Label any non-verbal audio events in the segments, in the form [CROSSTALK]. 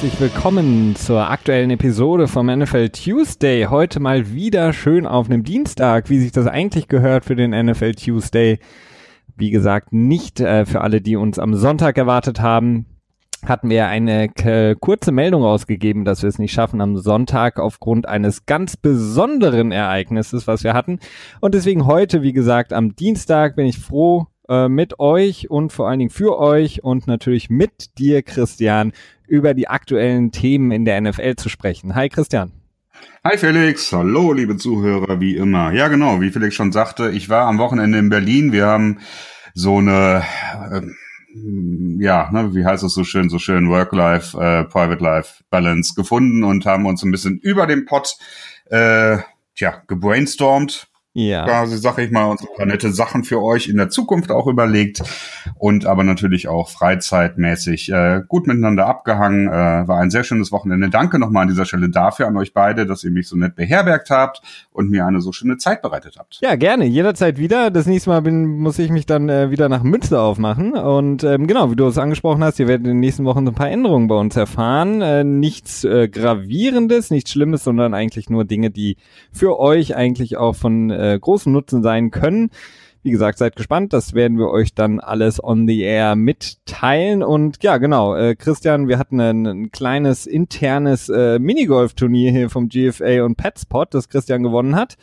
herzlich willkommen zur aktuellen Episode vom NFL Tuesday. Heute mal wieder schön auf einem Dienstag, wie sich das eigentlich gehört für den NFL Tuesday. Wie gesagt, nicht äh, für alle, die uns am Sonntag erwartet haben. Hatten wir eine kurze Meldung rausgegeben, dass wir es nicht schaffen am Sonntag aufgrund eines ganz besonderen Ereignisses, was wir hatten. Und deswegen heute, wie gesagt, am Dienstag bin ich froh, äh, mit euch und vor allen Dingen für euch und natürlich mit dir, Christian, über die aktuellen Themen in der NFL zu sprechen. Hi, Christian. Hi Felix, hallo liebe Zuhörer, wie immer. Ja genau, wie Felix schon sagte, ich war am Wochenende in Berlin. Wir haben so eine, äh, ja, ne, wie heißt es so schön, so schön Work-Life, äh, Private-Life-Balance gefunden und haben uns ein bisschen über den Pott, äh, tja, gebrainstormt ja. quasi, sag ich mal, uns ein paar nette Sachen für euch in der Zukunft auch überlegt und aber natürlich auch freizeitmäßig äh, gut miteinander abgehangen. Äh, war ein sehr schönes Wochenende. Danke nochmal an dieser Stelle dafür an euch beide, dass ihr mich so nett beherbergt habt und mir eine so schöne Zeit bereitet habt. Ja, gerne. Jederzeit wieder. Das nächste Mal bin, muss ich mich dann äh, wieder nach Münster aufmachen. Und ähm, genau, wie du es angesprochen hast, ihr werdet in den nächsten Wochen so ein paar Änderungen bei uns erfahren. Äh, nichts äh, Gravierendes, nichts Schlimmes, sondern eigentlich nur Dinge, die für euch eigentlich auch von äh, großen Nutzen sein können. Wie gesagt, seid gespannt, das werden wir euch dann alles on the air mitteilen. Und ja, genau, äh, Christian, wir hatten ein, ein kleines internes äh, Minigolf-Turnier hier vom GFA und Petspot, das Christian gewonnen hat.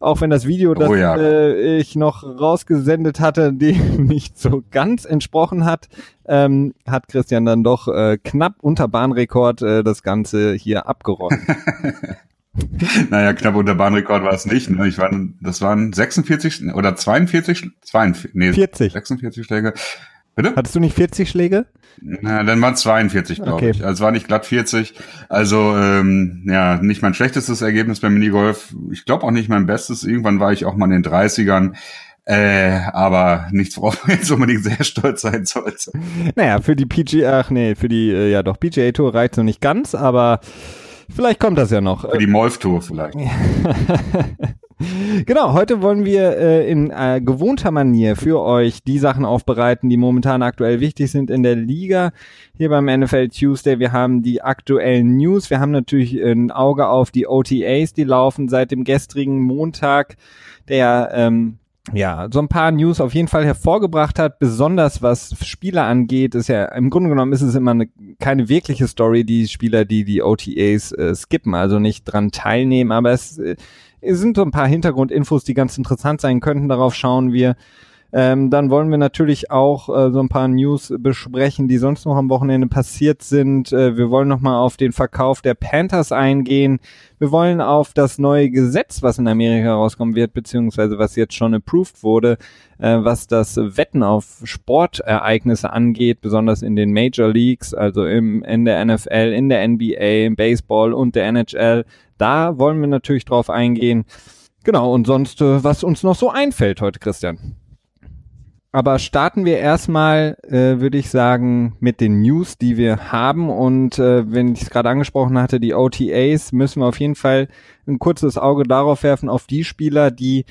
Auch wenn das Video, das oh ja. äh, ich noch rausgesendet hatte, [LAUGHS] dem nicht so ganz entsprochen hat, ähm, hat Christian dann doch äh, knapp unter Bahnrekord äh, das Ganze hier abgeräumt. [LAUGHS] [LAUGHS] naja, knapp unter Bahnrekord war es nicht. Ne? Ich war, das waren 46 oder 42, 42 nee, 40. 46 Schläge. Bitte? Hattest du nicht 40 Schläge? Na, dann waren 42, glaube okay. ich. Also es war nicht glatt 40. Also ähm, ja, nicht mein schlechtestes Ergebnis beim Minigolf. Ich glaube auch nicht mein bestes. Irgendwann war ich auch mal in den 30ern. Äh, aber nichts, worauf man jetzt unbedingt sehr stolz sein sollte. Naja, für die PGA, ach nee, für die, äh, ja doch, PGA Tour reicht noch nicht ganz, aber Vielleicht kommt das ja noch. Für die Molf-Tour vielleicht. [LAUGHS] Genau, heute wollen wir äh, in äh, gewohnter Manier für euch die Sachen aufbereiten, die momentan aktuell wichtig sind in der Liga. Hier beim NFL Tuesday, wir haben die aktuellen News, wir haben natürlich ein Auge auf die OTAs, die laufen seit dem gestrigen Montag, der ähm, ja, so ein paar News auf jeden Fall hervorgebracht hat, besonders was Spieler angeht, ist ja, im Grunde genommen ist es immer eine, keine wirkliche Story, die Spieler, die die OTAs äh, skippen, also nicht dran teilnehmen, aber es, äh, es sind so ein paar Hintergrundinfos, die ganz interessant sein könnten, darauf schauen wir. Ähm, dann wollen wir natürlich auch äh, so ein paar News besprechen, die sonst noch am Wochenende passiert sind. Äh, wir wollen nochmal auf den Verkauf der Panthers eingehen. Wir wollen auf das neue Gesetz, was in Amerika rauskommen wird, beziehungsweise was jetzt schon approved wurde, äh, was das Wetten auf Sportereignisse angeht, besonders in den Major Leagues, also im, in der NFL, in der NBA, im Baseball und der NHL. Da wollen wir natürlich drauf eingehen. Genau, und sonst, äh, was uns noch so einfällt heute, Christian. Aber starten wir erstmal, äh, würde ich sagen, mit den News, die wir haben. Und äh, wenn ich es gerade angesprochen hatte, die OTAs, müssen wir auf jeden Fall ein kurzes Auge darauf werfen, auf die Spieler, die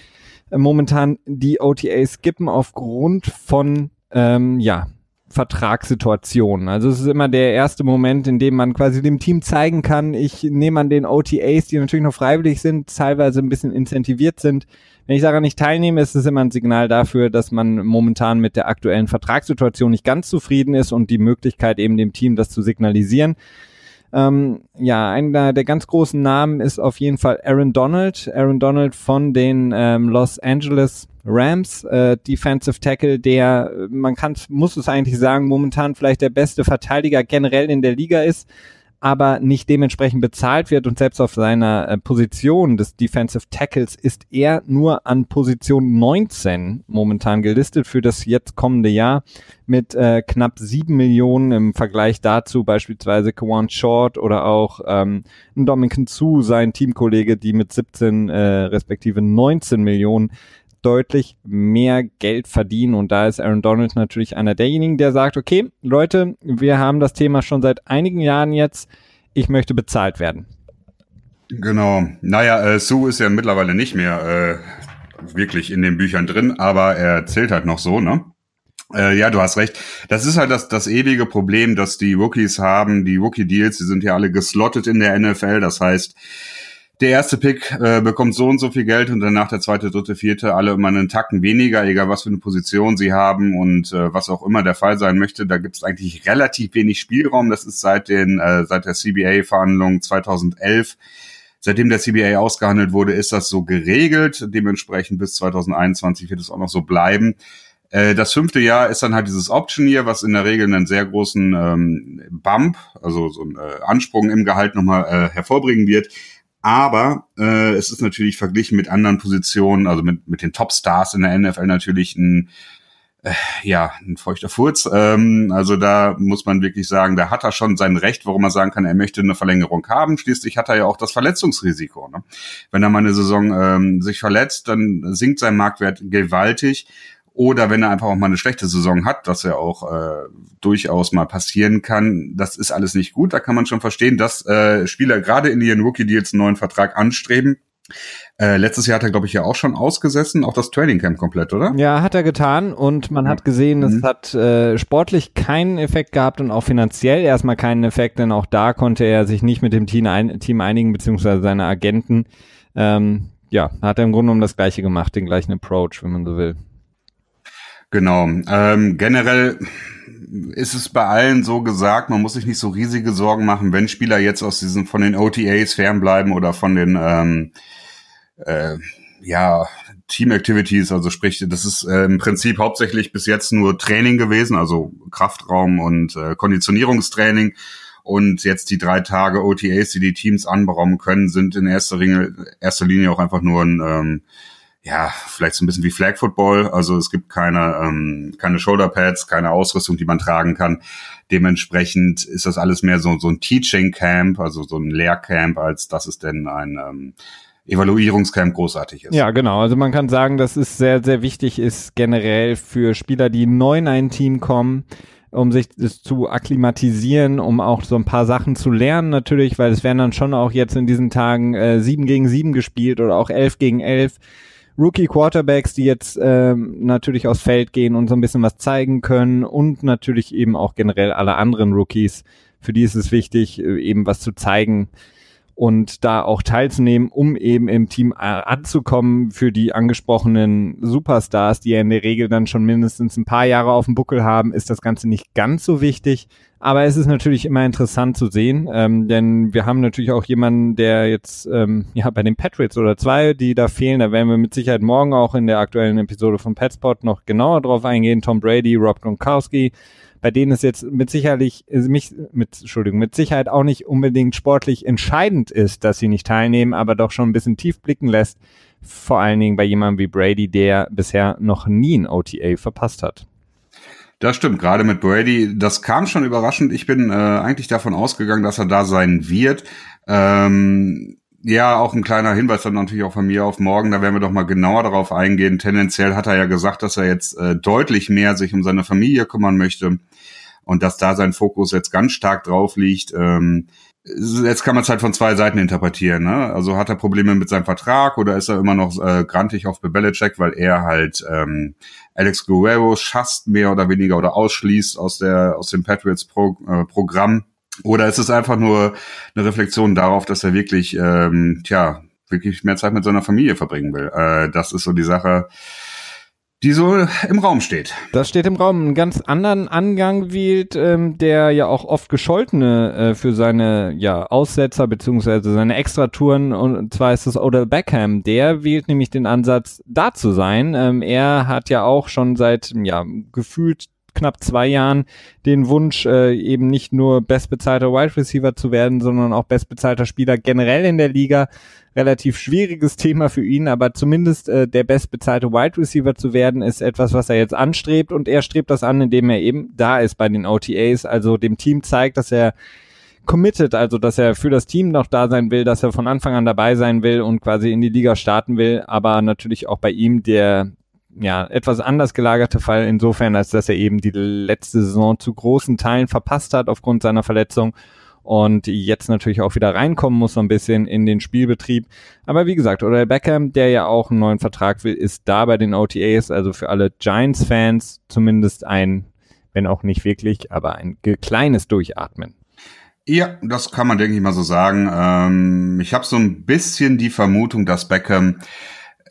äh, momentan die OTAs skippen aufgrund von, ähm, ja, Vertragssituationen. Also es ist immer der erste Moment, in dem man quasi dem Team zeigen kann, ich nehme an den OTAs, die natürlich noch freiwillig sind, teilweise ein bisschen incentiviert sind, wenn ich daran nicht teilnehme, ist es immer ein Signal dafür, dass man momentan mit der aktuellen Vertragssituation nicht ganz zufrieden ist und die Möglichkeit eben dem Team das zu signalisieren. Ähm, ja, einer der ganz großen Namen ist auf jeden Fall Aaron Donald. Aaron Donald von den ähm, Los Angeles Rams, äh, Defensive Tackle, der, man kann, muss es eigentlich sagen, momentan vielleicht der beste Verteidiger generell in der Liga ist aber nicht dementsprechend bezahlt wird. Und selbst auf seiner äh, Position des Defensive Tackles ist er nur an Position 19 momentan gelistet für das jetzt kommende Jahr mit äh, knapp 7 Millionen im Vergleich dazu beispielsweise Kawan Short oder auch ähm, Dominican Su, sein Teamkollege, die mit 17 äh, respektive 19 Millionen deutlich mehr Geld verdienen. Und da ist Aaron Donald natürlich einer derjenigen, der sagt, okay, Leute, wir haben das Thema schon seit einigen Jahren jetzt. Ich möchte bezahlt werden. Genau. Naja, äh, Sue ist ja mittlerweile nicht mehr äh, wirklich in den Büchern drin, aber er zählt halt noch so, ne? Äh, ja, du hast recht. Das ist halt das, das ewige Problem, dass die Rookies haben. Die Rookie-Deals, die sind ja alle geslottet in der NFL. Das heißt, der erste Pick äh, bekommt so und so viel Geld und danach der zweite, dritte, vierte alle immer einen Tacken weniger, egal was für eine Position sie haben und äh, was auch immer der Fall sein möchte. Da gibt es eigentlich relativ wenig Spielraum. Das ist seit den äh, seit der CBA-Verhandlung 2011 Seitdem der CBA ausgehandelt wurde, ist das so geregelt. Dementsprechend bis 2021 wird es auch noch so bleiben. Äh, das fünfte Jahr ist dann halt dieses Option Year, was in der Regel einen sehr großen ähm, Bump, also so einen äh, Ansprung im Gehalt nochmal äh, hervorbringen wird. Aber äh, es ist natürlich verglichen mit anderen Positionen, also mit, mit den Top-Stars in der NFL natürlich ein, äh, ja, ein feuchter Furz. Ähm, also da muss man wirklich sagen, da hat er schon sein Recht, warum er sagen kann, er möchte eine Verlängerung haben. Schließlich hat er ja auch das Verletzungsrisiko. Ne? Wenn er mal eine Saison ähm, sich verletzt, dann sinkt sein Marktwert gewaltig. Oder wenn er einfach auch mal eine schlechte Saison hat, was ja auch äh, durchaus mal passieren kann, das ist alles nicht gut. Da kann man schon verstehen, dass äh, Spieler gerade in ihren Rookie-Deals einen neuen Vertrag anstreben. Äh, letztes Jahr hat er, glaube ich, ja auch schon ausgesessen, auch das Training Camp komplett, oder? Ja, hat er getan und man hat gesehen, mhm. es hat äh, sportlich keinen Effekt gehabt und auch finanziell erstmal keinen Effekt, denn auch da konnte er sich nicht mit dem Team, ein Team einigen, beziehungsweise seine Agenten. Ähm, ja, hat er im Grunde um das Gleiche gemacht, den gleichen Approach, wenn man so will. Genau. Ähm, generell ist es bei allen so gesagt, man muss sich nicht so riesige Sorgen machen, wenn Spieler jetzt aus diesen von den OTAs fernbleiben oder von den ähm, äh, ja Team Activities, also sprich, das ist äh, im Prinzip hauptsächlich bis jetzt nur Training gewesen, also Kraftraum und äh, Konditionierungstraining. Und jetzt die drei Tage OTAs, die die Teams anberaumen können, sind in erster Linie, erster Linie auch einfach nur ein ähm, ja, vielleicht so ein bisschen wie Flag Football. Also es gibt keine, ähm, keine Shoulder Pads, keine Ausrüstung, die man tragen kann. Dementsprechend ist das alles mehr so, so ein Teaching Camp, also so ein Lehrcamp, als dass es denn ein ähm, Evaluierungscamp großartig ist. Ja, genau. Also man kann sagen, dass es sehr, sehr wichtig ist generell für Spieler, die neu in ein Team kommen, um sich zu akklimatisieren, um auch so ein paar Sachen zu lernen natürlich, weil es werden dann schon auch jetzt in diesen Tagen äh, sieben gegen sieben gespielt oder auch elf gegen elf. Rookie-Quarterbacks, die jetzt ähm, natürlich aufs Feld gehen und so ein bisschen was zeigen können und natürlich eben auch generell alle anderen Rookies, für die ist es wichtig, äh, eben was zu zeigen und da auch teilzunehmen, um eben im Team anzukommen für die angesprochenen Superstars, die ja in der Regel dann schon mindestens ein paar Jahre auf dem Buckel haben, ist das Ganze nicht ganz so wichtig. Aber es ist natürlich immer interessant zu sehen, ähm, denn wir haben natürlich auch jemanden, der jetzt ähm, ja bei den Patriots oder zwei, die da fehlen, da werden wir mit Sicherheit morgen auch in der aktuellen Episode von Petspot noch genauer drauf eingehen. Tom Brady, Rob Gronkowski, bei denen es jetzt mit sicherlich äh, mich mit Entschuldigung mit Sicherheit auch nicht unbedingt sportlich entscheidend ist, dass sie nicht teilnehmen, aber doch schon ein bisschen tief blicken lässt. Vor allen Dingen bei jemandem wie Brady, der bisher noch nie ein OTA verpasst hat. Das stimmt, gerade mit Brady, das kam schon überraschend. Ich bin äh, eigentlich davon ausgegangen, dass er da sein wird. Ähm, ja, auch ein kleiner Hinweis dann natürlich auch von mir auf morgen, da werden wir doch mal genauer darauf eingehen. Tendenziell hat er ja gesagt, dass er jetzt äh, deutlich mehr sich um seine Familie kümmern möchte und dass da sein Fokus jetzt ganz stark drauf liegt. Ähm, jetzt kann man es halt von zwei Seiten interpretieren. Ne? Also hat er Probleme mit seinem Vertrag oder ist er immer noch äh, grantig auf Belichick, weil er halt ähm, Alex Guerrero schasst mehr oder weniger oder ausschließt aus der aus dem Patriots Pro, äh, Programm oder ist es einfach nur eine Reflexion darauf, dass er wirklich ähm, tja wirklich mehr Zeit mit seiner Familie verbringen will? Äh, das ist so die Sache die so im Raum steht. Das steht im Raum. Einen ganz anderen Angang wählt, ähm, der ja auch oft gescholtene äh, für seine ja, Aussetzer beziehungsweise seine Extratouren und zwar ist es Odell Beckham. Der wählt nämlich den Ansatz, da zu sein. Ähm, er hat ja auch schon seit ja gefühlt knapp zwei Jahren den Wunsch, äh, eben nicht nur bestbezahlter Wide Receiver zu werden, sondern auch bestbezahlter Spieler generell in der Liga. Relativ schwieriges Thema für ihn, aber zumindest äh, der bestbezahlte Wide Receiver zu werden, ist etwas, was er jetzt anstrebt. Und er strebt das an, indem er eben da ist bei den OTAs, also dem Team zeigt, dass er committed, also dass er für das Team noch da sein will, dass er von Anfang an dabei sein will und quasi in die Liga starten will, aber natürlich auch bei ihm der ja, etwas anders gelagerte Fall insofern, als dass er eben die letzte Saison zu großen Teilen verpasst hat aufgrund seiner Verletzung und jetzt natürlich auch wieder reinkommen muss so ein bisschen in den Spielbetrieb. Aber wie gesagt, Odell Beckham, der ja auch einen neuen Vertrag will, ist da bei den OTAs, also für alle Giants-Fans zumindest ein, wenn auch nicht wirklich, aber ein kleines Durchatmen. Ja, das kann man, denke ich mal so sagen. Ähm, ich habe so ein bisschen die Vermutung, dass Beckham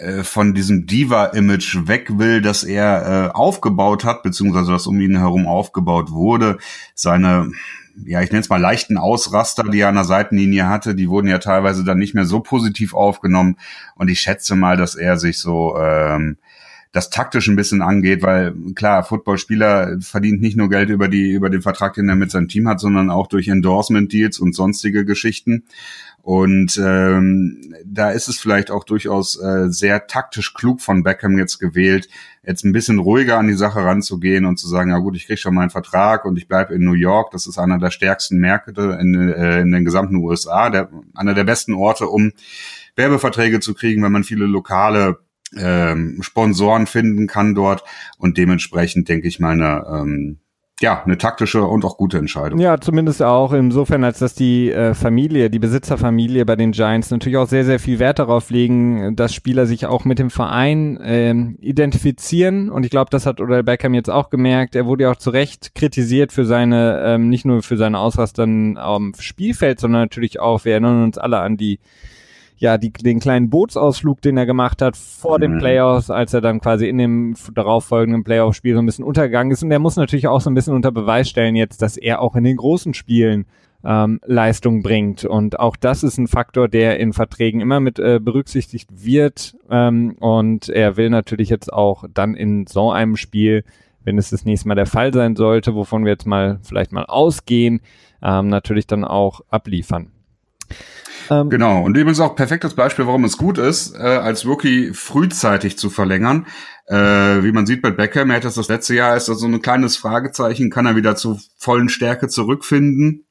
äh, von diesem Diva-Image weg will, das er äh, aufgebaut hat, beziehungsweise das um ihn herum aufgebaut wurde. Seine, ja, ich nenne es mal leichten Ausraster, die er an der Seitenlinie hatte, die wurden ja teilweise dann nicht mehr so positiv aufgenommen. Und ich schätze mal, dass er sich so ähm, das taktisch ein bisschen angeht, weil klar, Footballspieler verdient nicht nur Geld über die über den Vertrag, den er mit seinem Team hat, sondern auch durch Endorsement Deals und sonstige Geschichten. Und ähm, da ist es vielleicht auch durchaus äh, sehr taktisch klug von Beckham jetzt gewählt, jetzt ein bisschen ruhiger an die Sache ranzugehen und zu sagen, ja gut, ich krieg schon meinen Vertrag und ich bleibe in New York. Das ist einer der stärksten Märkte in, äh, in den gesamten USA, der, einer der besten Orte, um Werbeverträge zu kriegen, wenn man viele lokale ähm, Sponsoren finden kann dort und dementsprechend denke ich mal eine ähm, ja, eine taktische und auch gute Entscheidung. Ja, zumindest auch insofern, als dass die äh, Familie, die Besitzerfamilie bei den Giants natürlich auch sehr, sehr viel Wert darauf legen, dass Spieler sich auch mit dem Verein ähm, identifizieren. Und ich glaube, das hat Odell Beckham jetzt auch gemerkt. Er wurde ja auch zu Recht kritisiert für seine, ähm, nicht nur für seine Ausraster am Spielfeld, sondern natürlich auch, wir erinnern uns alle an die ja, die, den kleinen Bootsausflug, den er gemacht hat vor mhm. den Playoffs, als er dann quasi in dem darauffolgenden Playoff-Spiel so ein bisschen untergegangen ist. Und er muss natürlich auch so ein bisschen unter Beweis stellen jetzt, dass er auch in den großen Spielen ähm, Leistung bringt. Und auch das ist ein Faktor, der in Verträgen immer mit äh, berücksichtigt wird. Ähm, und er will natürlich jetzt auch dann in so einem Spiel, wenn es das nächste Mal der Fall sein sollte, wovon wir jetzt mal vielleicht mal ausgehen, ähm, natürlich dann auch abliefern. Ähm, genau. Und übrigens auch perfektes Beispiel, warum es gut ist, äh, als Rookie frühzeitig zu verlängern. Äh, wie man sieht bei Beckham, er hat das das letzte Jahr, ist das so ein kleines Fragezeichen, kann er wieder zu vollen Stärke zurückfinden?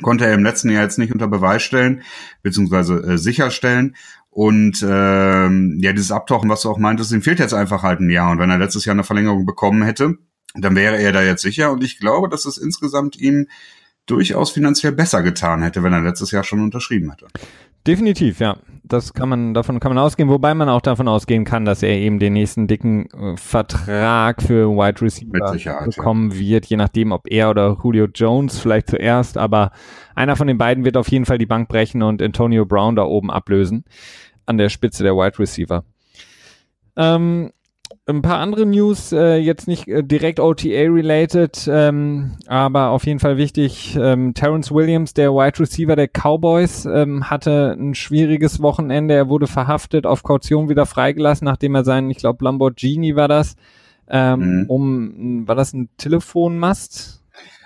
Konnte er im letzten Jahr jetzt nicht unter Beweis stellen, beziehungsweise äh, sicherstellen. Und ähm, ja, dieses Abtauchen, was du auch meintest, ihm fehlt jetzt einfach halt ein Jahr. Und wenn er letztes Jahr eine Verlängerung bekommen hätte, dann wäre er da jetzt sicher. Und ich glaube, dass es insgesamt ihm durchaus finanziell besser getan hätte, wenn er letztes Jahr schon unterschrieben hätte. Definitiv, ja. Das kann man, davon kann man ausgehen, wobei man auch davon ausgehen kann, dass er eben den nächsten dicken äh, Vertrag für Wide Receiver bekommen wird, je nachdem, ob er oder Julio Jones vielleicht zuerst, aber einer von den beiden wird auf jeden Fall die Bank brechen und Antonio Brown da oben ablösen an der Spitze der Wide Receiver. Ähm, ein paar andere News, äh, jetzt nicht äh, direkt OTA-related, ähm, aber auf jeden Fall wichtig. Ähm, Terrence Williams, der Wide Receiver der Cowboys, ähm, hatte ein schwieriges Wochenende. Er wurde verhaftet, auf Kaution wieder freigelassen, nachdem er seinen, ich glaube, Lamborghini war das, ähm, mhm. um, war das ein Telefonmast?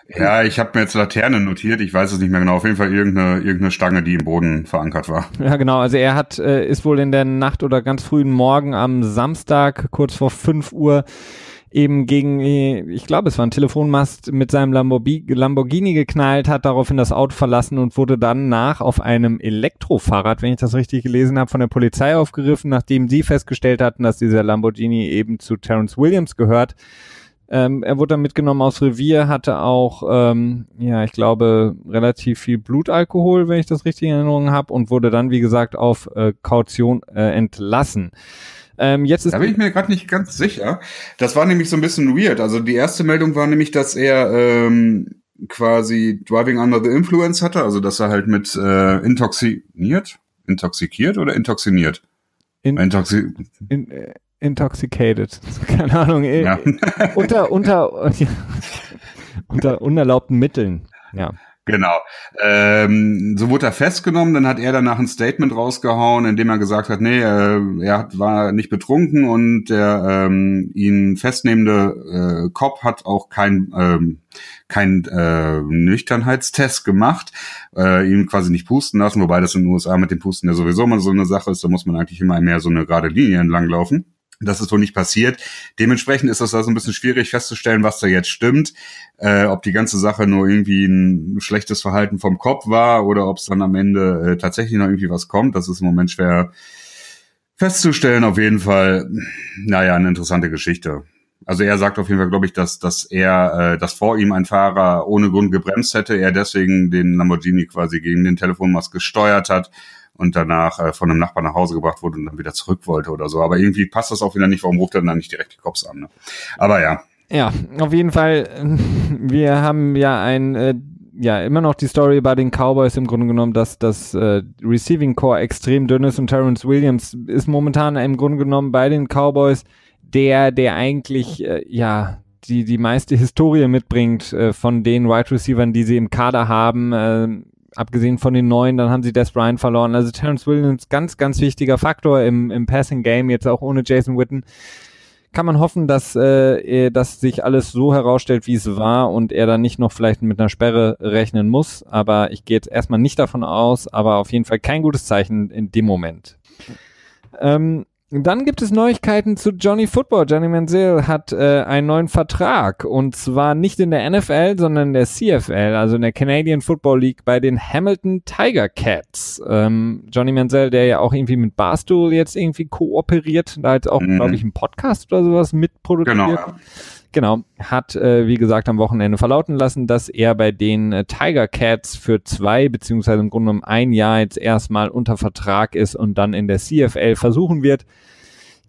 Ja, ich habe mir jetzt Laterne notiert, ich weiß es nicht mehr genau. Auf jeden Fall irgendeine, irgendeine Stange, die im Boden verankert war. Ja, genau. Also er hat, äh, ist wohl in der Nacht oder ganz frühen Morgen am Samstag, kurz vor 5 Uhr, eben gegen, äh, ich glaube, es war ein Telefonmast mit seinem Lamborghini geknallt, hat daraufhin das Auto verlassen und wurde dann nach auf einem Elektrofahrrad, wenn ich das richtig gelesen habe, von der Polizei aufgegriffen, nachdem sie festgestellt hatten, dass dieser Lamborghini eben zu Terence Williams gehört. Ähm, er wurde dann mitgenommen aus Revier, hatte auch, ähm, ja, ich glaube, relativ viel Blutalkohol, wenn ich das richtig in Erinnerung habe, und wurde dann, wie gesagt, auf äh, Kaution äh, entlassen. Ähm, jetzt ist da bin ich mir gerade nicht ganz sicher. Das war nämlich so ein bisschen weird. Also die erste Meldung war nämlich, dass er ähm, quasi Driving Under the Influence hatte, also dass er halt mit äh, intoxiniert, intoxikiert oder intoxiniert? In, Intoxi in, äh, intoxicated. [LAUGHS] Keine Ahnung. Eh, ja. [LAUGHS] unter, unter, [LAUGHS] unter unerlaubten Mitteln. Ja. Genau. Ähm, so wurde er festgenommen, dann hat er danach ein Statement rausgehauen, in dem er gesagt hat, nee, äh, er hat, war nicht betrunken und der ähm, ihn festnehmende äh, Cop hat auch kein ähm, kein äh, Nüchternheitstest gemacht, äh, ihn quasi nicht pusten lassen, wobei das in den USA mit dem Pusten ja sowieso mal so eine Sache ist, da muss man eigentlich immer mehr so eine gerade Linie entlang laufen. Das ist wohl nicht passiert. Dementsprechend ist es also ein bisschen schwierig festzustellen, was da jetzt stimmt. Äh, ob die ganze Sache nur irgendwie ein schlechtes Verhalten vom Kopf war oder ob es dann am Ende äh, tatsächlich noch irgendwie was kommt. Das ist im Moment schwer festzustellen. Auf jeden Fall, naja, eine interessante Geschichte. Also er sagt auf jeden Fall, glaube ich, dass, dass er, äh, dass vor ihm ein Fahrer ohne Grund gebremst hätte, er deswegen den Lamborghini quasi gegen den Telefonmast gesteuert hat und danach äh, von einem Nachbarn nach Hause gebracht wurde und dann wieder zurück wollte oder so. Aber irgendwie passt das auch wieder nicht, warum ruft er dann nicht direkt die Cops an? Ne? Aber ja. Ja, auf jeden Fall, [LAUGHS] wir haben ja ein äh, ja immer noch die Story bei den Cowboys im Grunde genommen, dass das äh, Receiving Core extrem dünn ist und Terrence Williams ist momentan im Grunde genommen bei den Cowboys der, der eigentlich äh, ja die die meiste Historie mitbringt äh, von den Wide Receivers, die sie im Kader haben. Abgesehen von den neuen, dann haben sie Des Bryant verloren. Also Terrence Williams ganz ganz wichtiger Faktor im im Passing Game jetzt auch ohne Jason Witten kann man hoffen, dass, äh, dass sich alles so herausstellt, wie es war und er dann nicht noch vielleicht mit einer Sperre rechnen muss. Aber ich gehe jetzt erstmal nicht davon aus, aber auf jeden Fall kein gutes Zeichen in dem Moment. Ähm, dann gibt es Neuigkeiten zu Johnny Football. Johnny Manziel hat äh, einen neuen Vertrag und zwar nicht in der NFL, sondern in der CFL, also in der Canadian Football League bei den Hamilton Tiger Cats. Ähm, Johnny Manziel, der ja auch irgendwie mit Barstool jetzt irgendwie kooperiert, da jetzt auch, mhm. glaube ich, einen Podcast oder sowas mitproduziert. Genau. Genau, hat, äh, wie gesagt, am Wochenende verlauten lassen, dass er bei den äh, Tiger Cats für zwei, beziehungsweise im Grunde um ein Jahr jetzt erstmal unter Vertrag ist und dann in der CFL versuchen wird,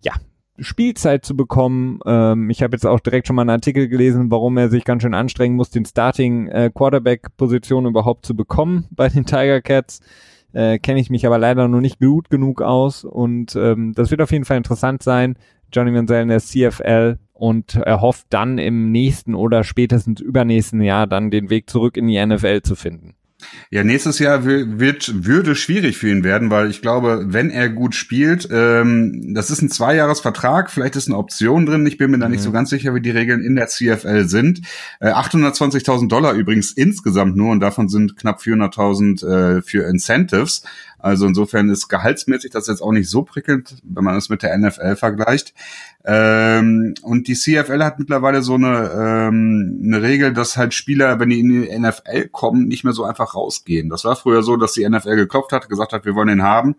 ja, Spielzeit zu bekommen. Ähm, ich habe jetzt auch direkt schon mal einen Artikel gelesen, warum er sich ganz schön anstrengen muss, den Starting äh, Quarterback Position überhaupt zu bekommen [LAUGHS] bei den Tiger Cats. Äh, Kenne ich mich aber leider noch nicht gut genug aus und ähm, das wird auf jeden Fall interessant sein. Johnny Manziel in der CFL und er hofft dann im nächsten oder spätestens übernächsten Jahr dann den Weg zurück in die NFL zu finden. Ja, nächstes Jahr wird, würde schwierig für ihn werden, weil ich glaube, wenn er gut spielt, ähm, das ist ein Zweijahresvertrag, vielleicht ist eine Option drin, ich bin mir da nicht so mhm. ganz sicher, wie die Regeln in der CFL sind. Äh, 820.000 Dollar übrigens insgesamt nur und davon sind knapp 400.000 äh, für Incentives. Also insofern ist gehaltsmäßig das jetzt auch nicht so prickelnd, wenn man es mit der NFL vergleicht. Ähm, und die CFL hat mittlerweile so eine, ähm, eine Regel, dass halt Spieler, wenn die in die NFL kommen, nicht mehr so einfach rausgehen. Das war früher so, dass die NFL geklopft hat, gesagt hat, wir wollen ihn haben.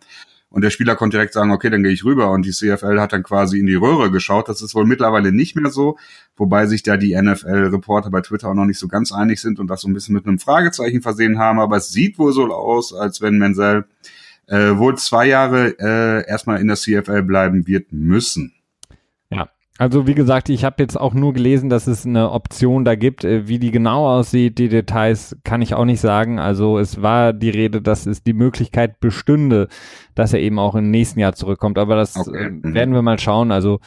Und der Spieler konnte direkt sagen, okay, dann gehe ich rüber. Und die CFL hat dann quasi in die Röhre geschaut. Das ist wohl mittlerweile nicht mehr so, wobei sich da die NFL-Reporter bei Twitter auch noch nicht so ganz einig sind und das so ein bisschen mit einem Fragezeichen versehen haben. Aber es sieht wohl so aus, als wenn Menzel äh, wohl zwei Jahre äh, erstmal in der CFL bleiben wird müssen. Also wie gesagt, ich habe jetzt auch nur gelesen, dass es eine Option da gibt. Äh, wie die genau aussieht, die Details kann ich auch nicht sagen. Also es war die Rede, dass es die Möglichkeit bestünde, dass er eben auch im nächsten Jahr zurückkommt. Aber das okay. äh, mhm. werden wir mal schauen. Also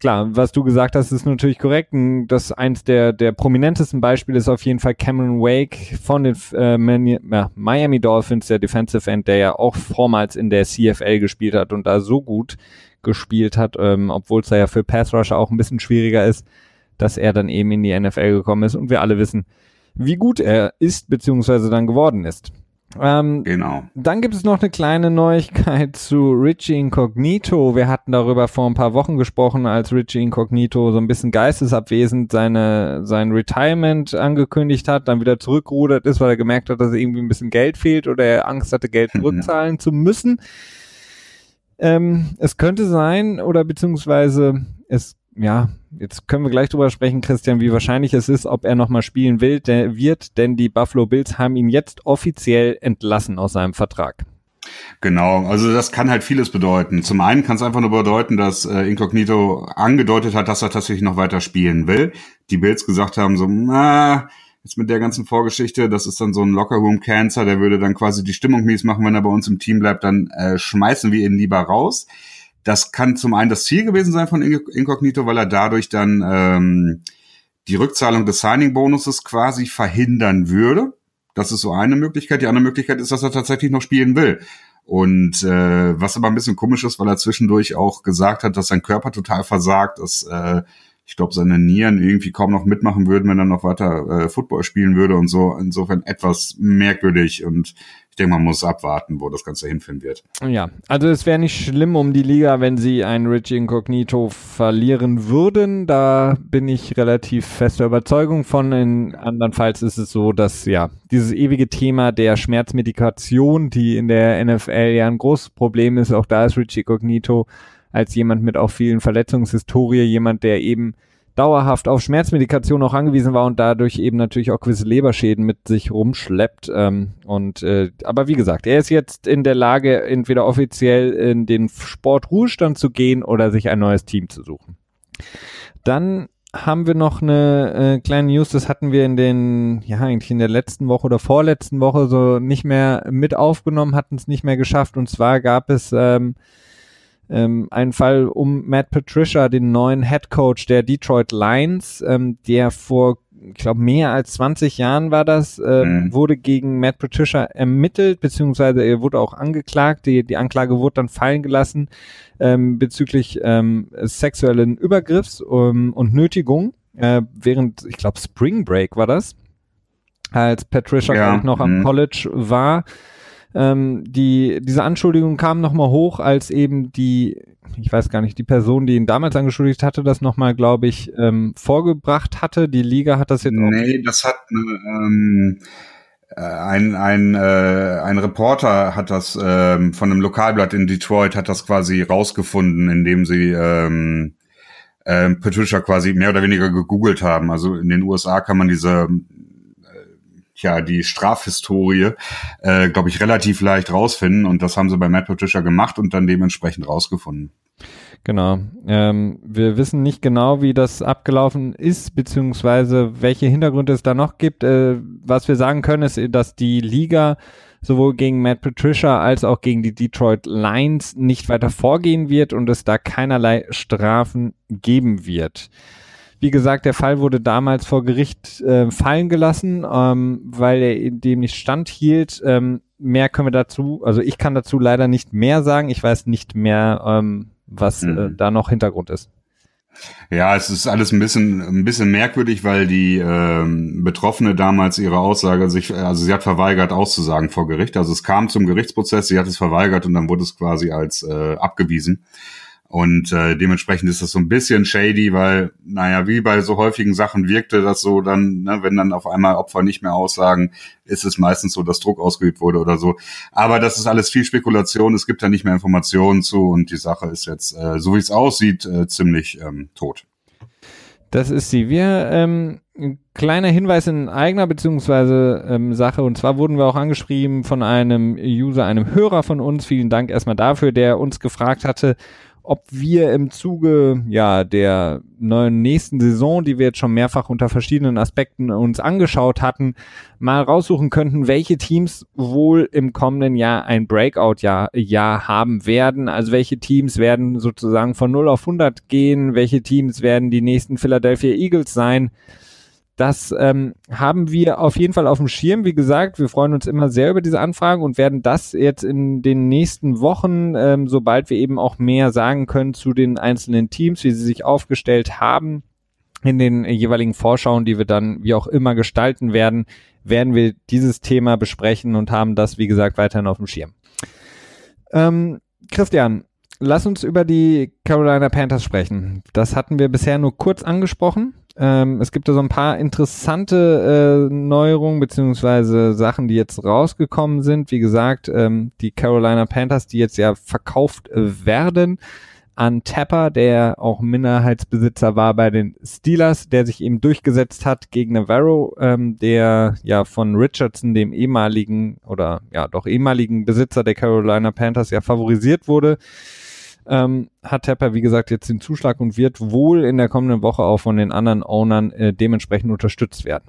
klar, was du gesagt hast, ist natürlich korrekt. Das eins der, der prominentesten Beispiele ist auf jeden Fall Cameron Wake von den äh, Miami Dolphins, der Defensive End, der ja auch vormals in der CFL gespielt hat und da so gut gespielt hat, ähm, obwohl es da ja für Pass Rusher auch ein bisschen schwieriger ist, dass er dann eben in die NFL gekommen ist und wir alle wissen, wie gut er ist beziehungsweise dann geworden ist. Ähm, genau. Dann gibt es noch eine kleine Neuigkeit zu Richie Incognito. Wir hatten darüber vor ein paar Wochen gesprochen, als Richie Incognito so ein bisschen geistesabwesend seine, sein Retirement angekündigt hat, dann wieder zurückgerudert ist, weil er gemerkt hat, dass irgendwie ein bisschen Geld fehlt oder er Angst hatte, Geld zurückzahlen zu müssen. Ähm, es könnte sein, oder beziehungsweise es, ja, jetzt können wir gleich drüber sprechen, Christian, wie wahrscheinlich es ist, ob er nochmal spielen will, der wird, denn die Buffalo Bills haben ihn jetzt offiziell entlassen aus seinem Vertrag. Genau, also das kann halt vieles bedeuten. Zum einen kann es einfach nur bedeuten, dass äh, Incognito angedeutet hat, dass er tatsächlich noch weiter spielen will. Die Bills gesagt haben so, na, jetzt mit der ganzen Vorgeschichte, das ist dann so ein Lockerroom-Cancer, der würde dann quasi die Stimmung mies machen, wenn er bei uns im Team bleibt, dann äh, schmeißen wir ihn lieber raus. Das kann zum einen das Ziel gewesen sein von Incognito, weil er dadurch dann ähm, die Rückzahlung des Signing-Bonuses quasi verhindern würde. Das ist so eine Möglichkeit. Die andere Möglichkeit ist, dass er tatsächlich noch spielen will. Und äh, was aber ein bisschen komisch ist, weil er zwischendurch auch gesagt hat, dass sein Körper total versagt, dass äh, ich glaube, seine Nieren irgendwie kaum noch mitmachen würden, wenn er noch weiter äh, Football spielen würde und so. Insofern etwas merkwürdig und ich denke, man muss abwarten, wo das Ganze hinführen wird. Ja, also es wäre nicht schlimm um die Liga, wenn sie einen Richie Incognito verlieren würden. Da bin ich relativ fester Überzeugung von. In andernfalls ist es so, dass ja dieses ewige Thema der Schmerzmedikation, die in der NFL ja ein großes Problem ist, auch da ist Richie Incognito als jemand mit auch vielen Verletzungshistorie, jemand, der eben dauerhaft auf Schmerzmedikation auch angewiesen war und dadurch eben natürlich auch gewisse Leberschäden mit sich rumschleppt. Ähm, und äh, aber wie gesagt, er ist jetzt in der Lage, entweder offiziell in den Sportruhestand zu gehen oder sich ein neues Team zu suchen. Dann haben wir noch eine äh, kleine News, das hatten wir in den, ja, eigentlich in der letzten Woche oder vorletzten Woche so nicht mehr mit aufgenommen, hatten es nicht mehr geschafft. Und zwar gab es ähm, ähm, einen Fall um Matt Patricia, den neuen Head Coach der Detroit Lions, ähm, der vor, ich glaube, mehr als 20 Jahren war das, äh, mhm. wurde gegen Matt Patricia ermittelt, beziehungsweise er wurde auch angeklagt. Die, die Anklage wurde dann fallen gelassen ähm, bezüglich ähm, sexuellen Übergriffs um, und Nötigung. Äh, während, ich glaube, Spring Break war das, als Patricia ja. noch am mhm. College war. Ähm, die, diese Anschuldigung kam nochmal hoch, als eben die, ich weiß gar nicht, die Person, die ihn damals angeschuldigt hatte, das nochmal, glaube ich, ähm, vorgebracht hatte. Die Liga hat das jetzt nee, auch. Nee, das hat ähm, äh, ein, ein, äh, ein Reporter hat das ähm, von einem Lokalblatt in Detroit hat das quasi rausgefunden, indem sie ähm, ähm, Patricia quasi mehr oder weniger gegoogelt haben. Also in den USA kann man diese ja die Strafhistorie, äh, glaube ich, relativ leicht rausfinden. Und das haben sie bei Matt Patricia gemacht und dann dementsprechend rausgefunden. Genau. Ähm, wir wissen nicht genau, wie das abgelaufen ist, beziehungsweise welche Hintergründe es da noch gibt. Äh, was wir sagen können, ist, dass die Liga sowohl gegen Matt Patricia als auch gegen die Detroit Lions nicht weiter vorgehen wird und es da keinerlei Strafen geben wird. Wie gesagt, der Fall wurde damals vor Gericht äh, fallen gelassen, ähm, weil er dem nicht standhielt. Ähm, mehr können wir dazu, also ich kann dazu leider nicht mehr sagen. Ich weiß nicht mehr, ähm, was äh, mhm. äh, da noch Hintergrund ist. Ja, es ist alles ein bisschen ein bisschen merkwürdig, weil die ähm, Betroffene damals ihre Aussage sich, also sie hat verweigert auszusagen vor Gericht. Also es kam zum Gerichtsprozess, sie hat es verweigert und dann wurde es quasi als äh, abgewiesen. Und äh, dementsprechend ist das so ein bisschen shady, weil, naja, wie bei so häufigen Sachen wirkte das so dann, ne, wenn dann auf einmal Opfer nicht mehr aussagen, ist es meistens so, dass Druck ausgeübt wurde oder so. Aber das ist alles viel Spekulation, es gibt da nicht mehr Informationen zu und die Sache ist jetzt, äh, so wie es aussieht, äh, ziemlich ähm, tot. Das ist sie. Wir, ähm, kleiner Hinweis in eigener beziehungsweise ähm, Sache, und zwar wurden wir auch angeschrieben von einem User, einem Hörer von uns, vielen Dank erstmal dafür, der uns gefragt hatte, ob wir im Zuge ja der neuen nächsten Saison, die wir jetzt schon mehrfach unter verschiedenen Aspekten uns angeschaut hatten, mal raussuchen könnten, welche Teams wohl im kommenden Jahr ein Breakout-Jahr Jahr haben werden. Also welche Teams werden sozusagen von 0 auf 100 gehen, welche Teams werden die nächsten Philadelphia Eagles sein. Das ähm, haben wir auf jeden Fall auf dem Schirm. Wie gesagt, wir freuen uns immer sehr über diese Anfragen und werden das jetzt in den nächsten Wochen, ähm, sobald wir eben auch mehr sagen können zu den einzelnen Teams, wie sie sich aufgestellt haben, in den jeweiligen Vorschauen, die wir dann wie auch immer gestalten werden, werden wir dieses Thema besprechen und haben das, wie gesagt, weiterhin auf dem Schirm. Ähm, Christian, lass uns über die Carolina Panthers sprechen. Das hatten wir bisher nur kurz angesprochen. Ähm, es gibt da so ein paar interessante äh, Neuerungen beziehungsweise Sachen, die jetzt rausgekommen sind. Wie gesagt, ähm, die Carolina Panthers, die jetzt ja verkauft äh, werden an Tapper, der auch Minderheitsbesitzer war bei den Steelers, der sich eben durchgesetzt hat gegen Navarro, ähm, der ja von Richardson, dem ehemaligen oder ja doch ehemaligen Besitzer der Carolina Panthers, ja favorisiert wurde ähm, hat Tepper, wie gesagt, jetzt den Zuschlag und wird wohl in der kommenden Woche auch von den anderen Ownern äh, dementsprechend unterstützt werden.